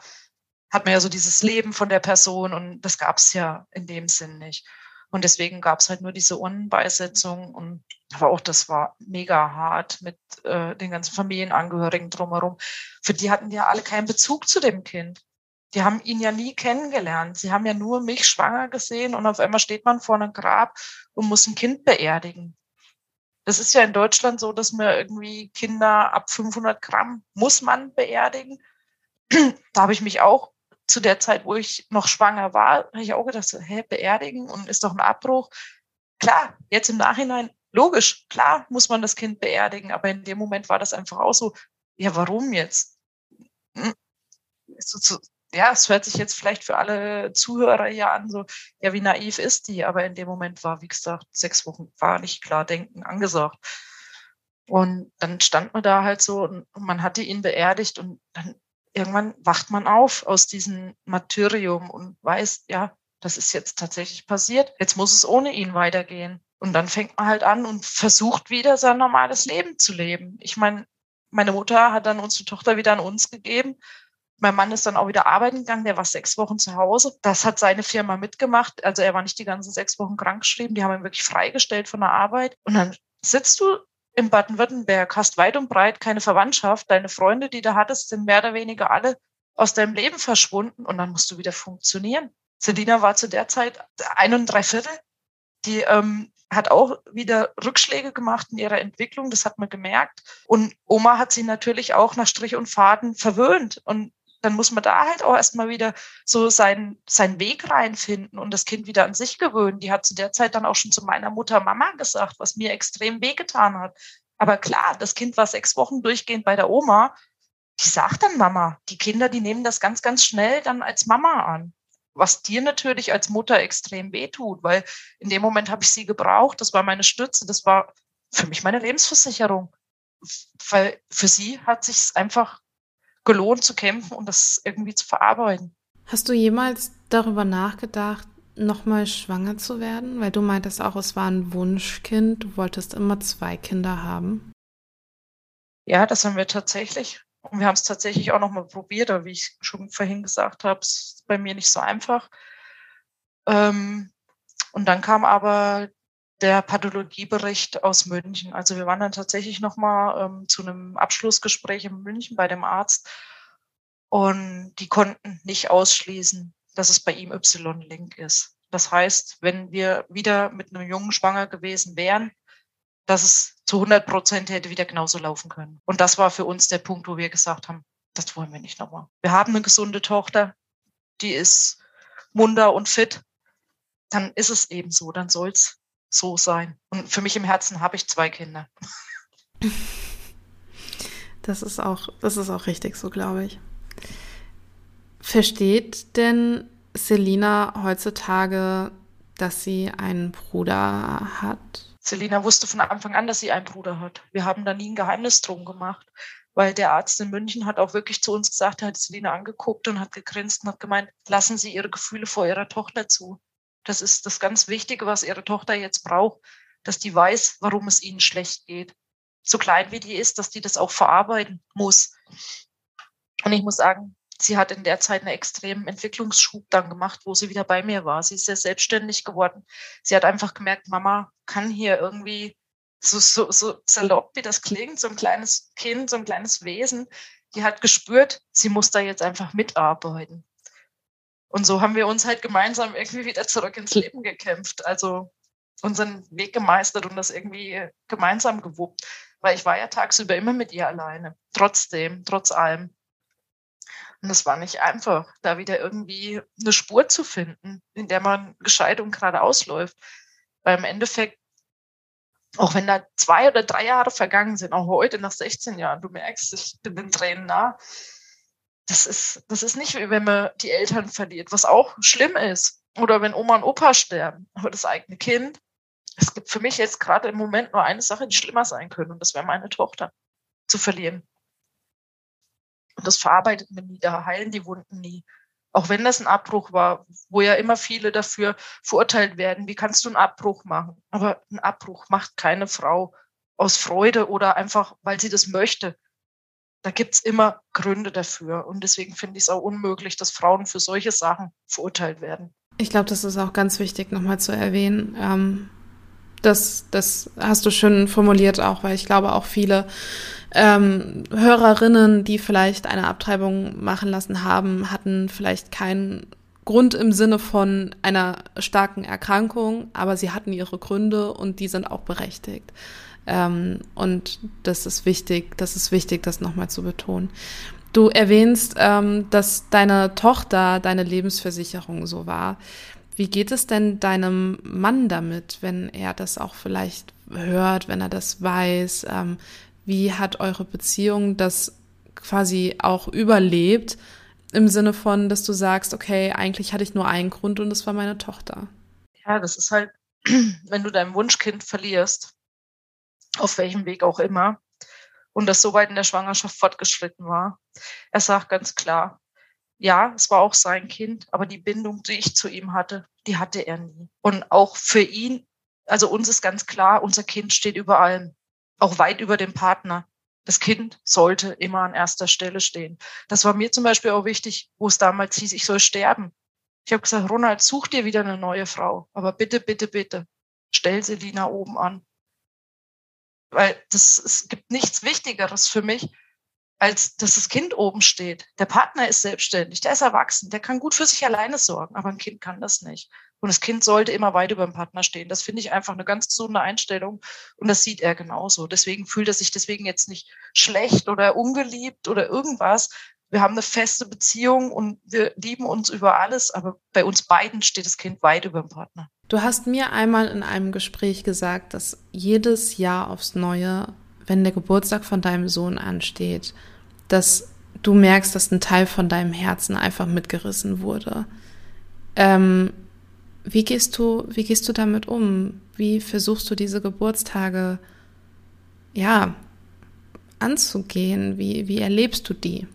hat man ja so dieses Leben von der Person und das gab es ja in dem Sinn nicht. Und deswegen gab es halt nur diese Urnenbeisetzung und aber auch das war mega hart mit äh, den ganzen Familienangehörigen drumherum. Für die hatten ja alle keinen Bezug zu dem Kind. Die haben ihn ja nie kennengelernt. Sie haben ja nur mich schwanger gesehen und auf einmal steht man vor einem Grab und muss ein Kind beerdigen. Das ist ja in Deutschland so, dass man irgendwie Kinder ab 500 Gramm muss man beerdigen. Da habe ich mich auch zu der Zeit, wo ich noch schwanger war, habe ich auch gedacht, so, hä, beerdigen und ist doch ein Abbruch. Klar, jetzt im Nachhinein, logisch, klar muss man das Kind beerdigen, aber in dem Moment war das einfach auch so, ja, warum jetzt? Hm? Ja, es hört sich jetzt vielleicht für alle Zuhörer hier an, so, ja, wie naiv ist die? Aber in dem Moment war, wie gesagt, sechs Wochen war nicht klar denken angesagt. Und dann stand man da halt so und man hatte ihn beerdigt und dann irgendwann wacht man auf aus diesem Martyrium und weiß, ja, das ist jetzt tatsächlich passiert. Jetzt muss es ohne ihn weitergehen. Und dann fängt man halt an und versucht wieder sein normales Leben zu leben. Ich meine, meine Mutter hat dann unsere Tochter wieder an uns gegeben. Mein Mann ist dann auch wieder arbeiten gegangen, der war sechs Wochen zu Hause. Das hat seine Firma mitgemacht. Also er war nicht die ganzen sechs Wochen krankgeschrieben, die haben ihn wirklich freigestellt von der Arbeit. Und dann sitzt du in Baden-Württemberg, hast weit und breit keine Verwandtschaft. Deine Freunde, die du hattest, sind mehr oder weniger alle aus deinem Leben verschwunden und dann musst du wieder funktionieren. Selina war zu der Zeit ein und drei Viertel. Die ähm, hat auch wieder Rückschläge gemacht in ihrer Entwicklung, das hat man gemerkt. Und Oma hat sie natürlich auch nach Strich und Faden verwöhnt. Und dann muss man da halt auch erstmal wieder so seinen, seinen Weg reinfinden und das Kind wieder an sich gewöhnen. Die hat zu der Zeit dann auch schon zu meiner Mutter Mama gesagt, was mir extrem wehgetan hat. Aber klar, das Kind war sechs Wochen durchgehend bei der Oma. Die sagt dann Mama. Die Kinder, die nehmen das ganz, ganz schnell dann als Mama an. Was dir natürlich als Mutter extrem wehtut, weil in dem Moment habe ich sie gebraucht. Das war meine Stütze. Das war für mich meine Lebensversicherung. Weil für sie hat sich einfach gelohnt zu kämpfen und das irgendwie zu verarbeiten. Hast du jemals darüber nachgedacht, nochmal schwanger zu werden? Weil du meintest auch, es war ein Wunschkind. Du wolltest immer zwei Kinder haben. Ja, das haben wir tatsächlich. Und wir haben es tatsächlich auch nochmal probiert, aber wie ich schon vorhin gesagt habe, ist bei mir nicht so einfach. Ähm, und dann kam aber der Pathologiebericht aus München. Also wir waren dann tatsächlich nochmal ähm, zu einem Abschlussgespräch in München bei dem Arzt und die konnten nicht ausschließen, dass es bei ihm Y-Link ist. Das heißt, wenn wir wieder mit einem Jungen schwanger gewesen wären, dass es zu 100 Prozent hätte wieder genauso laufen können. Und das war für uns der Punkt, wo wir gesagt haben, das wollen wir nicht nochmal. Wir haben eine gesunde Tochter, die ist munter und fit. Dann ist es eben so, dann soll es so sein. Und für mich im Herzen habe ich zwei Kinder. Das ist auch, das ist auch richtig so, glaube ich. Versteht denn Selina heutzutage, dass sie einen Bruder hat? Selina wusste von Anfang an, dass sie einen Bruder hat. Wir haben da nie ein Geheimnis drum gemacht, weil der Arzt in München hat auch wirklich zu uns gesagt, er hat Selina angeguckt und hat gegrinst und hat gemeint, lassen Sie Ihre Gefühle vor Ihrer Tochter zu. Das ist das ganz Wichtige, was ihre Tochter jetzt braucht, dass die weiß, warum es ihnen schlecht geht. So klein wie die ist, dass die das auch verarbeiten muss. Und ich muss sagen, sie hat in der Zeit einen extremen Entwicklungsschub dann gemacht, wo sie wieder bei mir war. Sie ist sehr selbstständig geworden. Sie hat einfach gemerkt, Mama kann hier irgendwie so, so, so salopp, wie das klingt, so ein kleines Kind, so ein kleines Wesen, die hat gespürt, sie muss da jetzt einfach mitarbeiten. Und so haben wir uns halt gemeinsam irgendwie wieder zurück ins Leben gekämpft. Also unseren Weg gemeistert und das irgendwie gemeinsam gewuppt. Weil ich war ja tagsüber immer mit ihr alleine. Trotzdem, trotz allem. Und es war nicht einfach, da wieder irgendwie eine Spur zu finden, in der man gescheit und geradeaus läuft. Weil im Endeffekt, auch wenn da zwei oder drei Jahre vergangen sind, auch heute nach 16 Jahren, du merkst, ich bin den Tränen nah, das ist, das ist nicht wie wenn man die Eltern verliert, was auch schlimm ist. Oder wenn Oma und Opa sterben. Aber das eigene Kind, es gibt für mich jetzt gerade im Moment nur eine Sache, die schlimmer sein könnte. Und das wäre meine Tochter zu verlieren. Und das verarbeitet man nie, da heilen die Wunden nie. Auch wenn das ein Abbruch war, wo ja immer viele dafür verurteilt werden. Wie kannst du einen Abbruch machen? Aber ein Abbruch macht keine Frau aus Freude oder einfach, weil sie das möchte da gibt's immer Gründe dafür. Und deswegen finde ich es auch unmöglich, dass Frauen für solche Sachen verurteilt werden. Ich glaube, das ist auch ganz wichtig, nochmal zu erwähnen. Ähm, das, das hast du schön formuliert auch, weil ich glaube auch viele ähm, Hörerinnen, die vielleicht eine Abtreibung machen lassen haben, hatten vielleicht keinen Grund im Sinne von einer starken Erkrankung, aber sie hatten ihre Gründe und die sind auch berechtigt. Ähm, und das ist wichtig, das ist wichtig, das nochmal zu betonen. Du erwähnst, ähm, dass deine Tochter deine Lebensversicherung so war. Wie geht es denn deinem Mann damit, wenn er das auch vielleicht hört, wenn er das weiß? Ähm, wie hat eure Beziehung das quasi auch überlebt? Im Sinne von, dass du sagst, okay, eigentlich hatte ich nur einen Grund und das war meine Tochter. Ja, das ist halt, wenn du dein Wunschkind verlierst, auf welchem Weg auch immer, und das so weit in der Schwangerschaft fortgeschritten war, Er sagt ganz klar, ja, es war auch sein Kind, aber die Bindung, die ich zu ihm hatte, die hatte er nie. Und auch für ihn, also uns ist ganz klar, unser Kind steht über allem, auch weit über dem Partner. Das Kind sollte immer an erster Stelle stehen. Das war mir zum Beispiel auch wichtig, wo es damals hieß, ich soll sterben. Ich habe gesagt, Ronald, such dir wieder eine neue Frau. Aber bitte, bitte, bitte, stell sie Lina oben an. Weil das, es gibt nichts Wichtigeres für mich, als dass das Kind oben steht. Der Partner ist selbstständig, der ist erwachsen, der kann gut für sich alleine sorgen, aber ein Kind kann das nicht. Und das Kind sollte immer weit über dem Partner stehen. Das finde ich einfach eine ganz gesunde Einstellung. Und das sieht er genauso. Deswegen fühlt er sich deswegen jetzt nicht schlecht oder ungeliebt oder irgendwas. Wir haben eine feste Beziehung und wir lieben uns über alles, aber bei uns beiden steht das Kind weit über dem Partner. Du hast mir einmal in einem Gespräch gesagt, dass jedes Jahr aufs Neue, wenn der Geburtstag von deinem Sohn ansteht, dass du merkst, dass ein Teil von deinem Herzen einfach mitgerissen wurde. Ähm, wie gehst du, wie gehst du damit um? Wie versuchst du diese Geburtstage, ja, anzugehen? Wie, wie erlebst du die?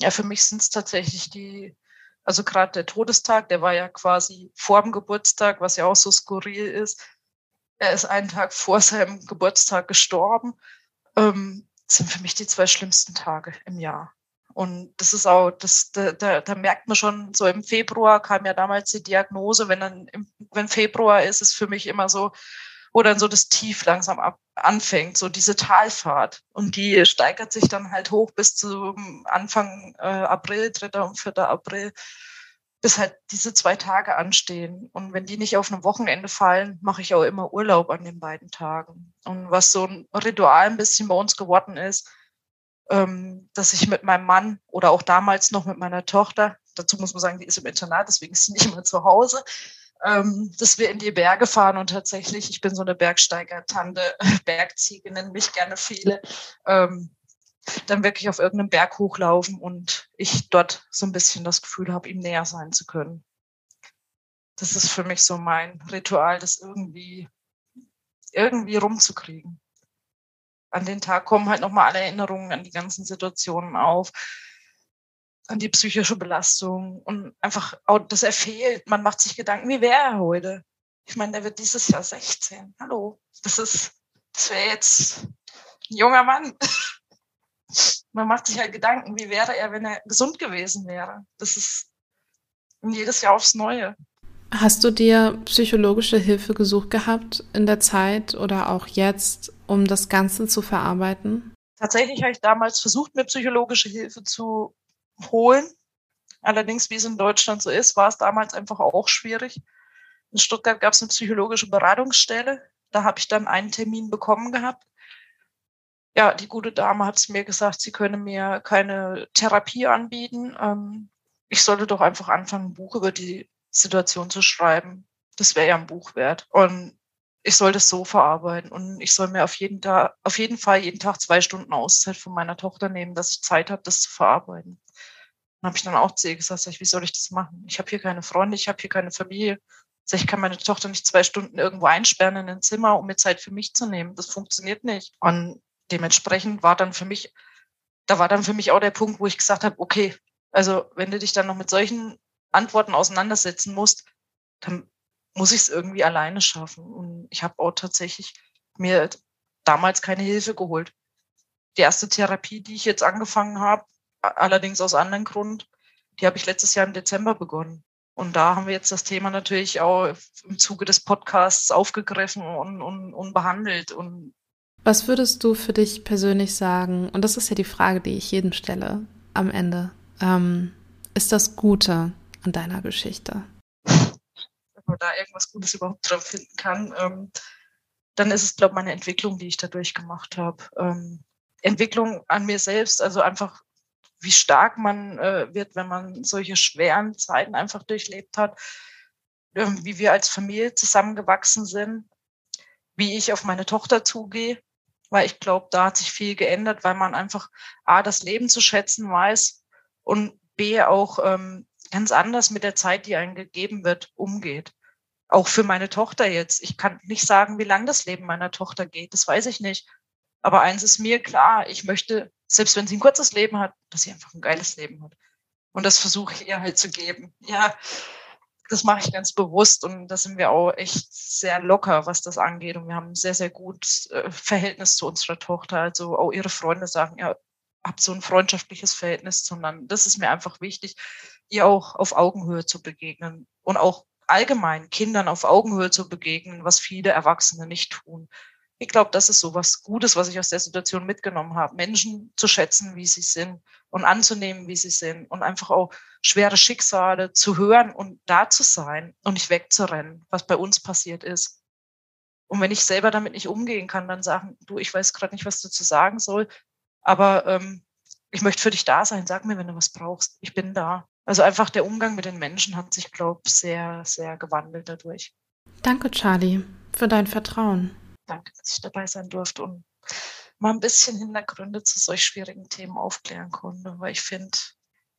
Ja, für mich sind es tatsächlich die, also gerade der Todestag, der war ja quasi vor dem Geburtstag, was ja auch so skurril ist. Er ist einen Tag vor seinem Geburtstag gestorben. Ähm, sind für mich die zwei schlimmsten Tage im Jahr. Und das ist auch, das, da, da, da merkt man schon, so im Februar kam ja damals die Diagnose, wenn dann, im, wenn Februar ist, ist für mich immer so, wo dann so das Tief langsam ab, anfängt, so diese Talfahrt. Und die steigert sich dann halt hoch bis zum Anfang äh, April, 3. und 4. April, bis halt diese zwei Tage anstehen. Und wenn die nicht auf einem Wochenende fallen, mache ich auch immer Urlaub an den beiden Tagen. Und was so ein Ritual ein bisschen bei uns geworden ist, ähm, dass ich mit meinem Mann oder auch damals noch mit meiner Tochter, dazu muss man sagen, die ist im Internat, deswegen ist sie nicht immer zu Hause, ähm, dass wir in die Berge fahren und tatsächlich, ich bin so eine Bergsteiger-Tante, Bergziege nennen mich gerne viele, ähm, dann wirklich auf irgendeinem Berg hochlaufen und ich dort so ein bisschen das Gefühl habe, ihm näher sein zu können. Das ist für mich so mein Ritual, das irgendwie, irgendwie rumzukriegen an den Tag kommen halt nochmal alle Erinnerungen an die ganzen Situationen auf, an die psychische Belastung und einfach auch, dass er fehlt. Man macht sich Gedanken, wie wäre er heute? Ich meine, der wird dieses Jahr 16. Hallo, das ist, das wäre jetzt ein junger Mann. Man macht sich halt Gedanken, wie wäre er, wenn er gesund gewesen wäre? Das ist jedes Jahr aufs Neue. Hast du dir psychologische Hilfe gesucht gehabt in der Zeit oder auch jetzt, um das Ganze zu verarbeiten? Tatsächlich habe ich damals versucht, mir psychologische Hilfe zu holen. Allerdings, wie es in Deutschland so ist, war es damals einfach auch schwierig. In Stuttgart gab es eine psychologische Beratungsstelle. Da habe ich dann einen Termin bekommen gehabt. Ja, die gute Dame hat es mir gesagt, sie könne mir keine Therapie anbieten. Ähm, ich sollte doch einfach anfangen, ein Buch über die Situation zu schreiben. Das wäre ja ein Buch wert. Und ich soll das so verarbeiten und ich soll mir auf jeden, Tag, auf jeden Fall jeden Tag zwei Stunden Auszeit von meiner Tochter nehmen, dass ich Zeit habe, das zu verarbeiten. Dann habe ich dann auch zu ihr gesagt, sag ich, wie soll ich das machen? Ich habe hier keine Freunde, ich habe hier keine Familie. Ich, kann meine Tochter nicht zwei Stunden irgendwo einsperren in ein Zimmer, um mir Zeit für mich zu nehmen. Das funktioniert nicht. Und dementsprechend war dann für mich, da war dann für mich auch der Punkt, wo ich gesagt habe, okay, also wenn du dich dann noch mit solchen Antworten auseinandersetzen musst, dann muss ich es irgendwie alleine schaffen. Und ich habe auch tatsächlich mir damals keine Hilfe geholt. Die erste Therapie, die ich jetzt angefangen habe, allerdings aus anderen Grund, die habe ich letztes Jahr im Dezember begonnen. Und da haben wir jetzt das Thema natürlich auch im Zuge des Podcasts aufgegriffen und, und, und behandelt. Und Was würdest du für dich persönlich sagen? Und das ist ja die Frage, die ich jedem stelle am Ende. Ähm, ist das Gute an deiner Geschichte? Wenn man da irgendwas Gutes überhaupt dran finden kann, ähm, dann ist es, glaube ich, meine Entwicklung, die ich dadurch gemacht habe. Ähm, Entwicklung an mir selbst, also einfach, wie stark man äh, wird, wenn man solche schweren Zeiten einfach durchlebt hat, ähm, wie wir als Familie zusammengewachsen sind, wie ich auf meine Tochter zugehe, weil ich glaube, da hat sich viel geändert, weil man einfach A, das Leben zu schätzen weiß und B, auch ähm, ganz anders mit der Zeit, die einem gegeben wird, umgeht. Auch für meine Tochter jetzt. Ich kann nicht sagen, wie lang das Leben meiner Tochter geht. Das weiß ich nicht. Aber eins ist mir klar. Ich möchte selbst wenn sie ein kurzes Leben hat, dass sie einfach ein geiles Leben hat. Und das versuche ich ihr halt zu geben. Ja, das mache ich ganz bewusst und da sind wir auch echt sehr locker, was das angeht. Und wir haben ein sehr, sehr gutes äh, Verhältnis zu unserer Tochter. Also auch ihre Freunde sagen, ja, habt so ein freundschaftliches Verhältnis zueinander. Das ist mir einfach wichtig, ihr auch auf Augenhöhe zu begegnen und auch allgemein Kindern auf Augenhöhe zu begegnen, was viele Erwachsene nicht tun. Ich glaube, das ist so was Gutes, was ich aus der Situation mitgenommen habe. Menschen zu schätzen, wie sie sind und anzunehmen, wie sie sind und einfach auch schwere Schicksale zu hören und da zu sein und nicht wegzurennen, was bei uns passiert ist. Und wenn ich selber damit nicht umgehen kann, dann sagen, du, ich weiß gerade nicht, was dazu sagen soll, aber ähm, ich möchte für dich da sein. Sag mir, wenn du was brauchst. Ich bin da. Also einfach der Umgang mit den Menschen hat sich, glaube ich, sehr, sehr gewandelt dadurch. Danke, Charlie, für dein Vertrauen. Danke, dass ich dabei sein durfte und mal ein bisschen Hintergründe zu solch schwierigen Themen aufklären konnte, weil ich finde,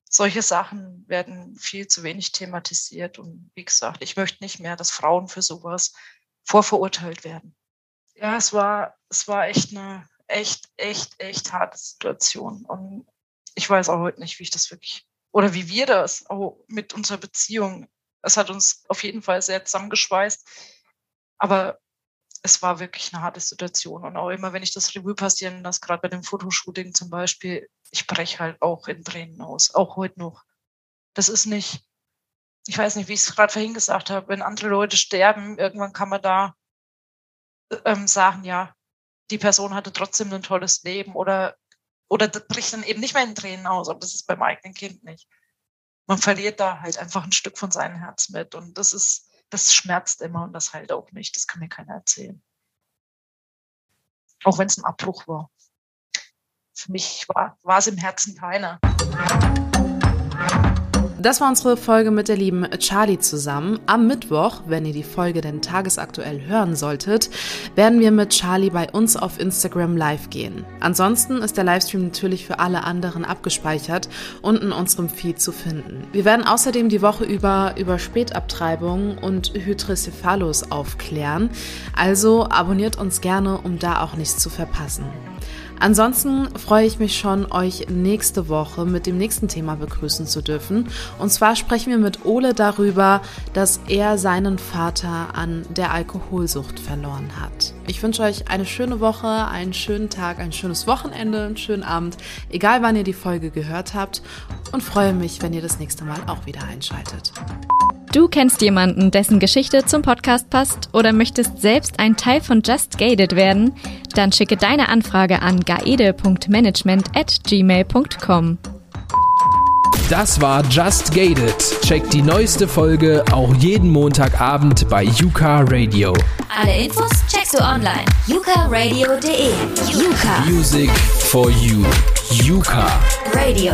solche Sachen werden viel zu wenig thematisiert. Und wie gesagt, ich möchte nicht mehr, dass Frauen für sowas vorverurteilt werden. Ja, es war, es war echt eine echt, echt, echt harte Situation. Und ich weiß auch heute nicht, wie ich das wirklich, oder wie wir das auch mit unserer Beziehung, es hat uns auf jeden Fall sehr zusammengeschweißt. Aber es war wirklich eine harte Situation. Und auch immer, wenn ich das Revue passieren lasse, gerade bei dem Fotoshooting zum Beispiel, ich breche halt auch in Tränen aus, auch heute noch. Das ist nicht, ich weiß nicht, wie ich es gerade vorhin gesagt habe, wenn andere Leute sterben, irgendwann kann man da ähm, sagen, ja, die Person hatte trotzdem ein tolles Leben oder, oder bricht dann eben nicht mehr in Tränen aus, aber das ist beim eigenen Kind nicht. Man verliert da halt einfach ein Stück von seinem Herz mit und das ist, das schmerzt immer und das halt auch nicht. Das kann mir keiner erzählen. Auch wenn es ein Abbruch war. Für mich war, war es im Herzen keiner. Das war unsere Folge mit der lieben Charlie zusammen. Am Mittwoch, wenn ihr die Folge denn tagesaktuell hören solltet, werden wir mit Charlie bei uns auf Instagram live gehen. Ansonsten ist der Livestream natürlich für alle anderen abgespeichert und in unserem Feed zu finden. Wir werden außerdem die Woche über über Spätabtreibung und Hydrocephalus aufklären. Also abonniert uns gerne, um da auch nichts zu verpassen. Ansonsten freue ich mich schon, euch nächste Woche mit dem nächsten Thema begrüßen zu dürfen. Und zwar sprechen wir mit Ole darüber, dass er seinen Vater an der Alkoholsucht verloren hat. Ich wünsche euch eine schöne Woche, einen schönen Tag, ein schönes Wochenende, einen schönen Abend, egal wann ihr die Folge gehört habt. Und freue mich, wenn ihr das nächste Mal auch wieder einschaltet. Du kennst jemanden, dessen Geschichte zum Podcast passt oder möchtest selbst ein Teil von Just Gated werden? Dann schicke deine Anfrage an gaede.management at gmail.com. Das war Just Gated. Check die neueste Folge auch jeden Montagabend bei Yuka Radio. Alle Infos checkst du online. yukaradio.de. Yuka. Music for you. Yuka. Radio.